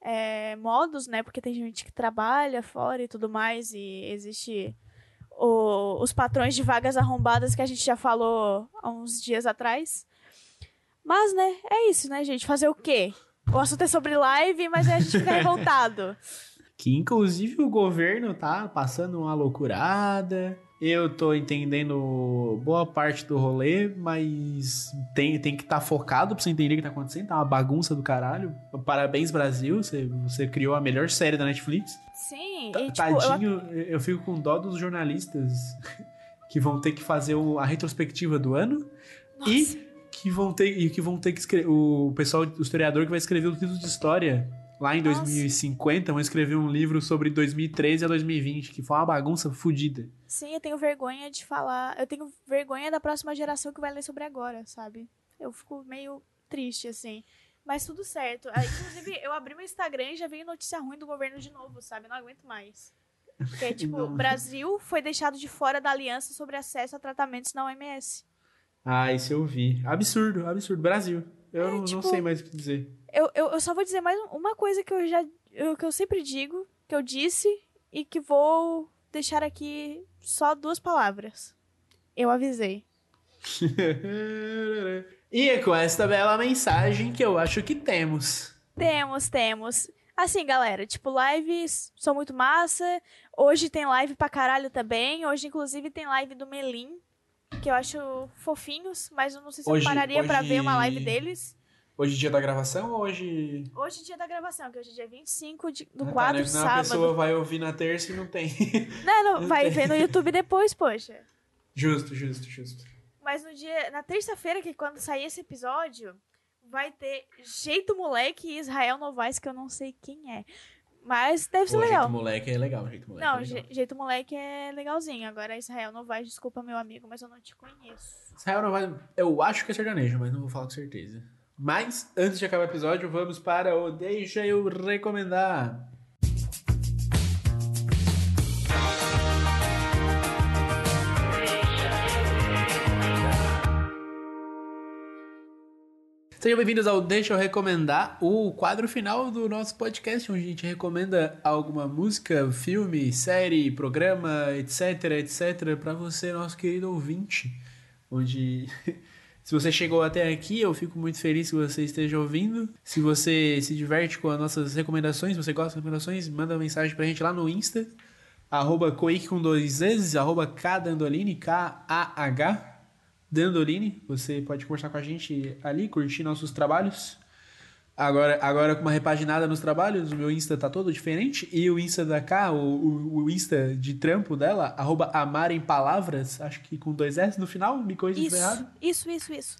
é, modos, né? Porque tem gente que trabalha fora e tudo mais, e existe o- os patrões de vagas arrombadas que a gente já falou há uns dias atrás. Mas, né, é isso, né, gente? Fazer o quê? O assunto é sobre live, mas a gente fica revoltado. Que inclusive o governo tá passando uma loucurada. Eu tô entendendo boa parte do rolê, mas tem, tem que estar focado pra você entender o que tá acontecendo. Tá uma bagunça do caralho. Parabéns, Brasil. Você, você criou a melhor série da Netflix. Sim, Ta- e tipo, eu, Tadinho, eu... fico com dó dos jornalistas que vão ter que fazer a retrospectiva do ano Nossa. e que vão ter e que vão ter que escrever o pessoal, o historiador que vai escrever o título de história lá em Nossa. 2050 vão escrever um livro sobre 2013 a 2020 que foi uma bagunça fodida. Sim, eu tenho vergonha de falar. Eu tenho vergonha da próxima geração que vai ler sobre agora, sabe? Eu fico meio triste, assim. Mas tudo certo. Ah, Inclusive, eu abri meu Instagram e já veio notícia ruim do governo de novo, sabe? Não aguento mais. Porque, tipo, o. Brasil foi deixado de fora da aliança sobre acesso a tratamentos na OMS. Ah, isso eu vi. Absurdo, absurdo. Brasil. Eu É, não, não tipo, sei mais o que dizer. Eu, eu, eu só vou dizer mais um- uma coisa que eu já. eu- que eu sempre digo, que eu disse, e que vou deixar aqui só duas palavras. Eu avisei. e é com esta bela mensagem que eu acho que temos. Temos, temos. Assim, galera, tipo, lives são muito massa. Hoje tem live pra caralho também. Hoje, inclusive, tem live do Melim, que eu acho fofinhos, mas eu não sei se Hoje- eu pararia pra hoje- ver uma live deles. Hoje é dia da gravação ou hoje Hoje, dia da gravação, que hoje é dia 25 de, do Ah, tá, 4? Senão sábado. A pessoa vai ouvir na terça e não tem. Não, não, vai ver no YouTube depois, poxa. justo, justo, justo. Mas no dia, na terça-feira, que quando sair esse episódio, vai ter Jeito Moleque e Israel Novaes, que eu não sei quem é. Mas deve ser Pô, legal. jeito moleque é legal, jeito moleque Não, é legal. je- jeito moleque é legalzinho. Agora Israel não vai, desculpa, meu amigo, mas eu não te conheço. Israel não vai... Eu acho que é sertanejo, mas não vou falar com certeza. Mas, antes de acabar o episódio, vamos para o Deixa Eu Recomendar. Sejam bem-vindos ao Deixa Eu Recomendar, o quadro final do nosso podcast, onde a gente recomenda alguma música, filme, série, programa, etc, etc, para você, nosso querido ouvinte. Onde, se você chegou até aqui, eu fico muito feliz que você esteja ouvindo. Se você se diverte com as nossas recomendações, se você gosta das recomendações, manda uma mensagem pra gente lá no Insta, arroba Coic com dois vezes, arroba K-A-H, Dandolini. Você pode conversar com a gente ali, curtir nossos trabalhos. Agora, agora com uma repaginada nos trabalhos, o meu Insta tá todo diferente. E o Insta da K, o, o, o Insta de trampo dela, arroba Amar em Palavras, acho que com dois S no final, me corrija se errado. isso, isso, isso.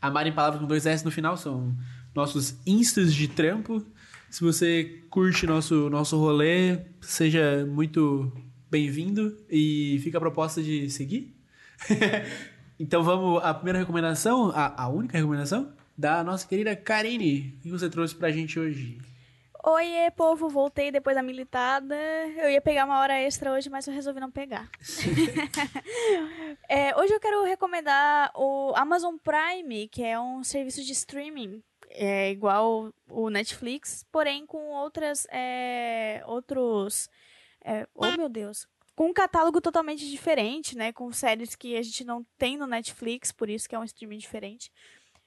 Amar em Palavras com dois S no final são nossos Instas de trampo. Se você curte nosso, nosso rolê, seja muito bem-vindo e fica a proposta de seguir. então vamos à primeira recomendação, a, a única recomendação da nossa querida Karine. O que você trouxe pra gente hoje? Oiê, povo, voltei depois da militada. Eu ia pegar uma hora extra hoje, mas eu resolvi não pegar. É, hoje eu quero recomendar o Amazon Prime, que é um serviço de streaming. É igual o Netflix, porém com outras. É, outros. É, oh meu Deus. Com um catálogo totalmente diferente, né? Com séries que a gente não tem no Netflix, por isso que é um streaming diferente.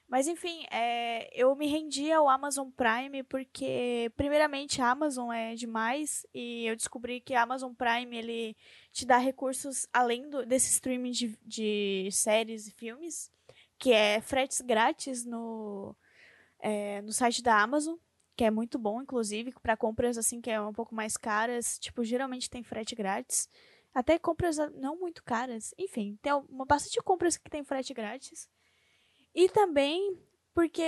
Mas enfim, é, eu me rendi ao Amazon Prime porque, primeiramente, a Amazon é demais e eu descobri que a Amazon Prime ele te dá recursos além do, desse streaming de, de séries e filmes, que é fretes grátis no, é, no site da Amazon, que é muito bom, inclusive, para compras assim que é um pouco mais caras. Tipo, geralmente tem frete grátis. Até compras ah, não muito caras. Enfim, tem uma, bastante compras que tem frete grátis. E também porque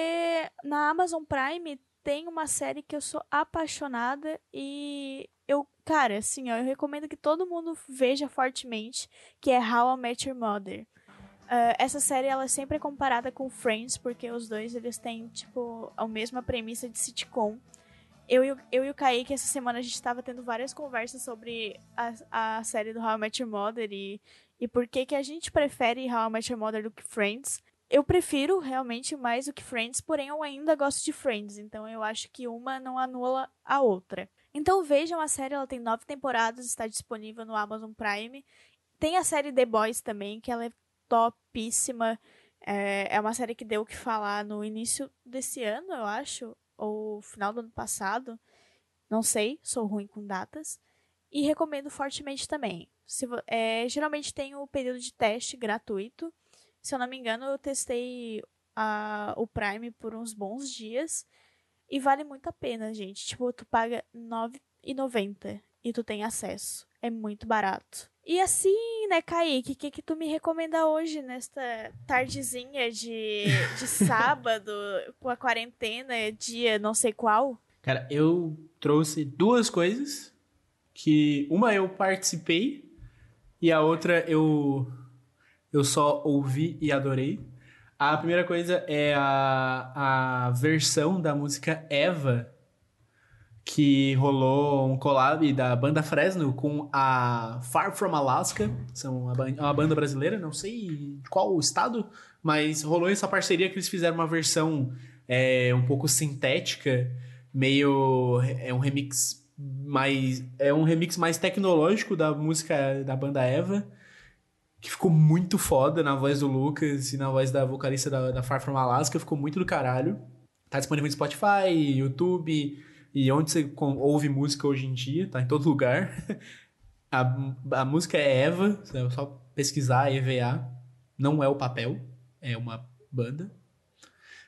na Amazon Prime tem uma série que eu sou apaixonada e eu, cara, assim, ó, eu recomendo que todo mundo veja fortemente, que é How I Met Your Mother. Ah, essa série ela sempre é comparada com Friends, porque os dois eles têm, tipo, a mesma premissa de sitcom. Eu e, o, eu e o Kaique, essa semana, a gente estava tendo várias conversas sobre a, a série do How I Met Your Mother e, e por que, que a gente prefere How I Met Your Mother do que Friends. Eu prefiro realmente mais do que Friends, porém eu ainda gosto de Friends, então eu acho que uma não anula a outra. Então vejam a série, ela tem nove temporadas, está disponível no Amazon Prime. Tem a série The Boys também, que ela é topíssima. É, é uma série que deu o que falar no início desse ano, eu acho, ou final do ano passado. Não sei, sou ruim com datas. E recomendo fortemente também. Se, é, geralmente tem o período de teste gratuito. Se eu não me engano, eu testei a, o Prime por uns bons dias. E vale muito a pena, gente. Tipo, tu paga R$ 9,90 e tu tem acesso. É muito barato. E assim, né, Kaique, o que, que tu me recomenda hoje, nesta tardezinha de, de sábado, com a quarentena, dia não sei qual? Cara, eu trouxe duas coisas que uma eu participei e a outra eu eu só ouvi e adorei. A primeira coisa é a, a versão da música Eva que rolou um collab da banda Fresno com a Far From Alaska, são uma, ban- uma banda brasileira, não sei qual estado, mas rolou essa parceria que eles fizeram uma versão é, um pouco sintética, meio é um remix mais é um remix mais tecnológico da música da banda Eva, que ficou muito foda na voz do Lucas e na voz da vocalista da, da Far From Alaska, ficou muito do caralho. Tá disponível no Spotify, YouTube e onde você ouve música hoje em dia, tá em todo lugar. A, a música é Eva, é só pesquisar EVA, não é o papel, é uma banda.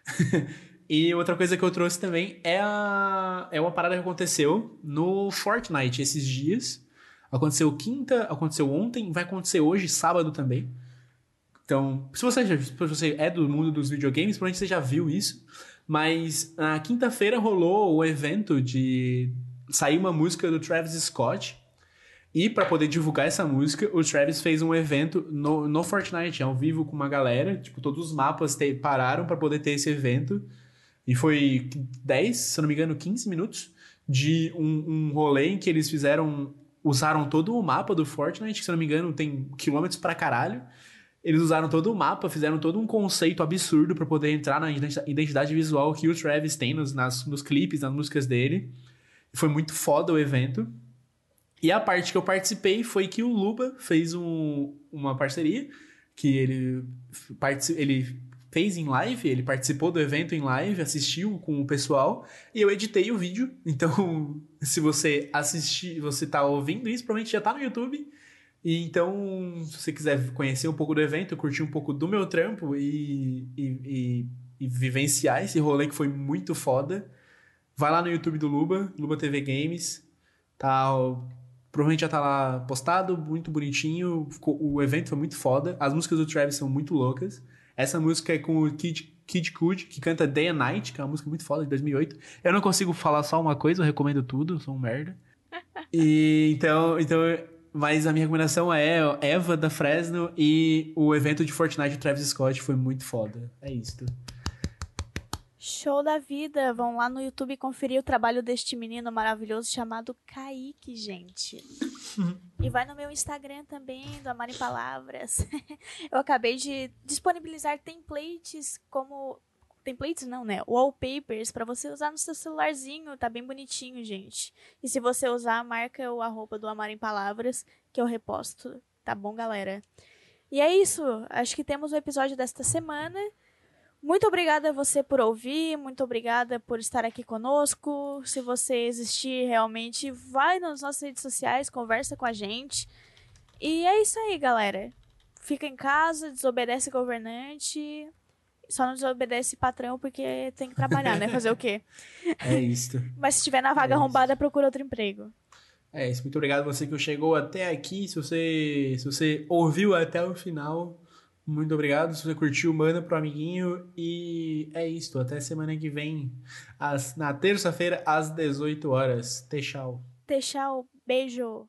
e outra coisa que eu trouxe também é, a, é uma parada que aconteceu no Fortnite esses dias. Aconteceu quinta, aconteceu ontem, vai acontecer hoje, sábado também. Então, se você, já- se você é do mundo dos videogames, provavelmente você já viu isso. Mas na quinta-feira rolou o evento de saiu uma música do Travis Scott. E para poder divulgar essa música, o Travis fez um evento no, no Fortnite, ao vivo com uma galera. Tipo, todos os mapas te, pararam para poder ter esse evento. E foi 10, se não me engano, 15 minutos de um, um rolê em que eles fizeram. Usaram todo o mapa do Fortnite, que se não me engano tem quilômetros pra caralho. Eles usaram todo o mapa, fizeram todo um conceito absurdo para poder entrar na identidade visual que o Travis tem nos, nas, nos clipes, nas músicas dele. Foi muito foda o evento. E a parte que eu participei foi que o Luba fez um, uma parceria que ele, ele fez em live, ele participou do evento em live, assistiu com o pessoal e eu editei o vídeo. Então, se você assistir, você tá ouvindo isso, provavelmente já tá no YouTube. E então, se você quiser conhecer um pouco do evento, curtir um pouco do meu trampo e, e, e, e vivenciar esse rolê que foi muito foda, vai lá no YouTube do Luba, Luba TV Games. Tá Provavelmente já tá lá postado, muito bonitinho. o evento foi muito foda. As músicas do Travis são muito loucas. Essa música é com o Kid, Kid Cudi, que canta Day and Night, que é uma música muito foda, de 2008. Eu não consigo falar só uma coisa, eu recomendo tudo, sou um merda. E então, então, mas a minha recomendação é Eva da Fresno e o evento de Fortnite do Travis Scott foi muito foda. É isso. Show da vida! Vão lá no YouTube conferir o trabalho deste menino maravilhoso chamado Kaique, gente. e vai no meu Instagram também, do Amar em Palavras. Eu acabei de disponibilizar templates como. Templates não, né? Wallpapers para você usar no seu celularzinho. Tá bem bonitinho, gente. E se você usar, marca o arroba do Amar em Palavras, que eu reposto. Tá bom, galera? E é isso. Acho que temos o episódio desta semana. Muito obrigada a você por ouvir, muito obrigada por estar aqui conosco. Se você existir realmente, vai nas nossas redes sociais, conversa com a gente. E é isso aí, galera. Fica em casa, desobedece governante. Só não desobedece patrão porque tem que trabalhar, né? Fazer o quê? É isso. Mas se estiver na vaga é arrombada, procura outro emprego. É isso. Muito obrigado a você que chegou até aqui. Se você, se você ouviu até o final, muito obrigado. Se você curtiu, manda pro amiguinho. E é isso. Até semana que vem, às, na terça-feira, às 18 horas. Tchau. Tchau. Beijo.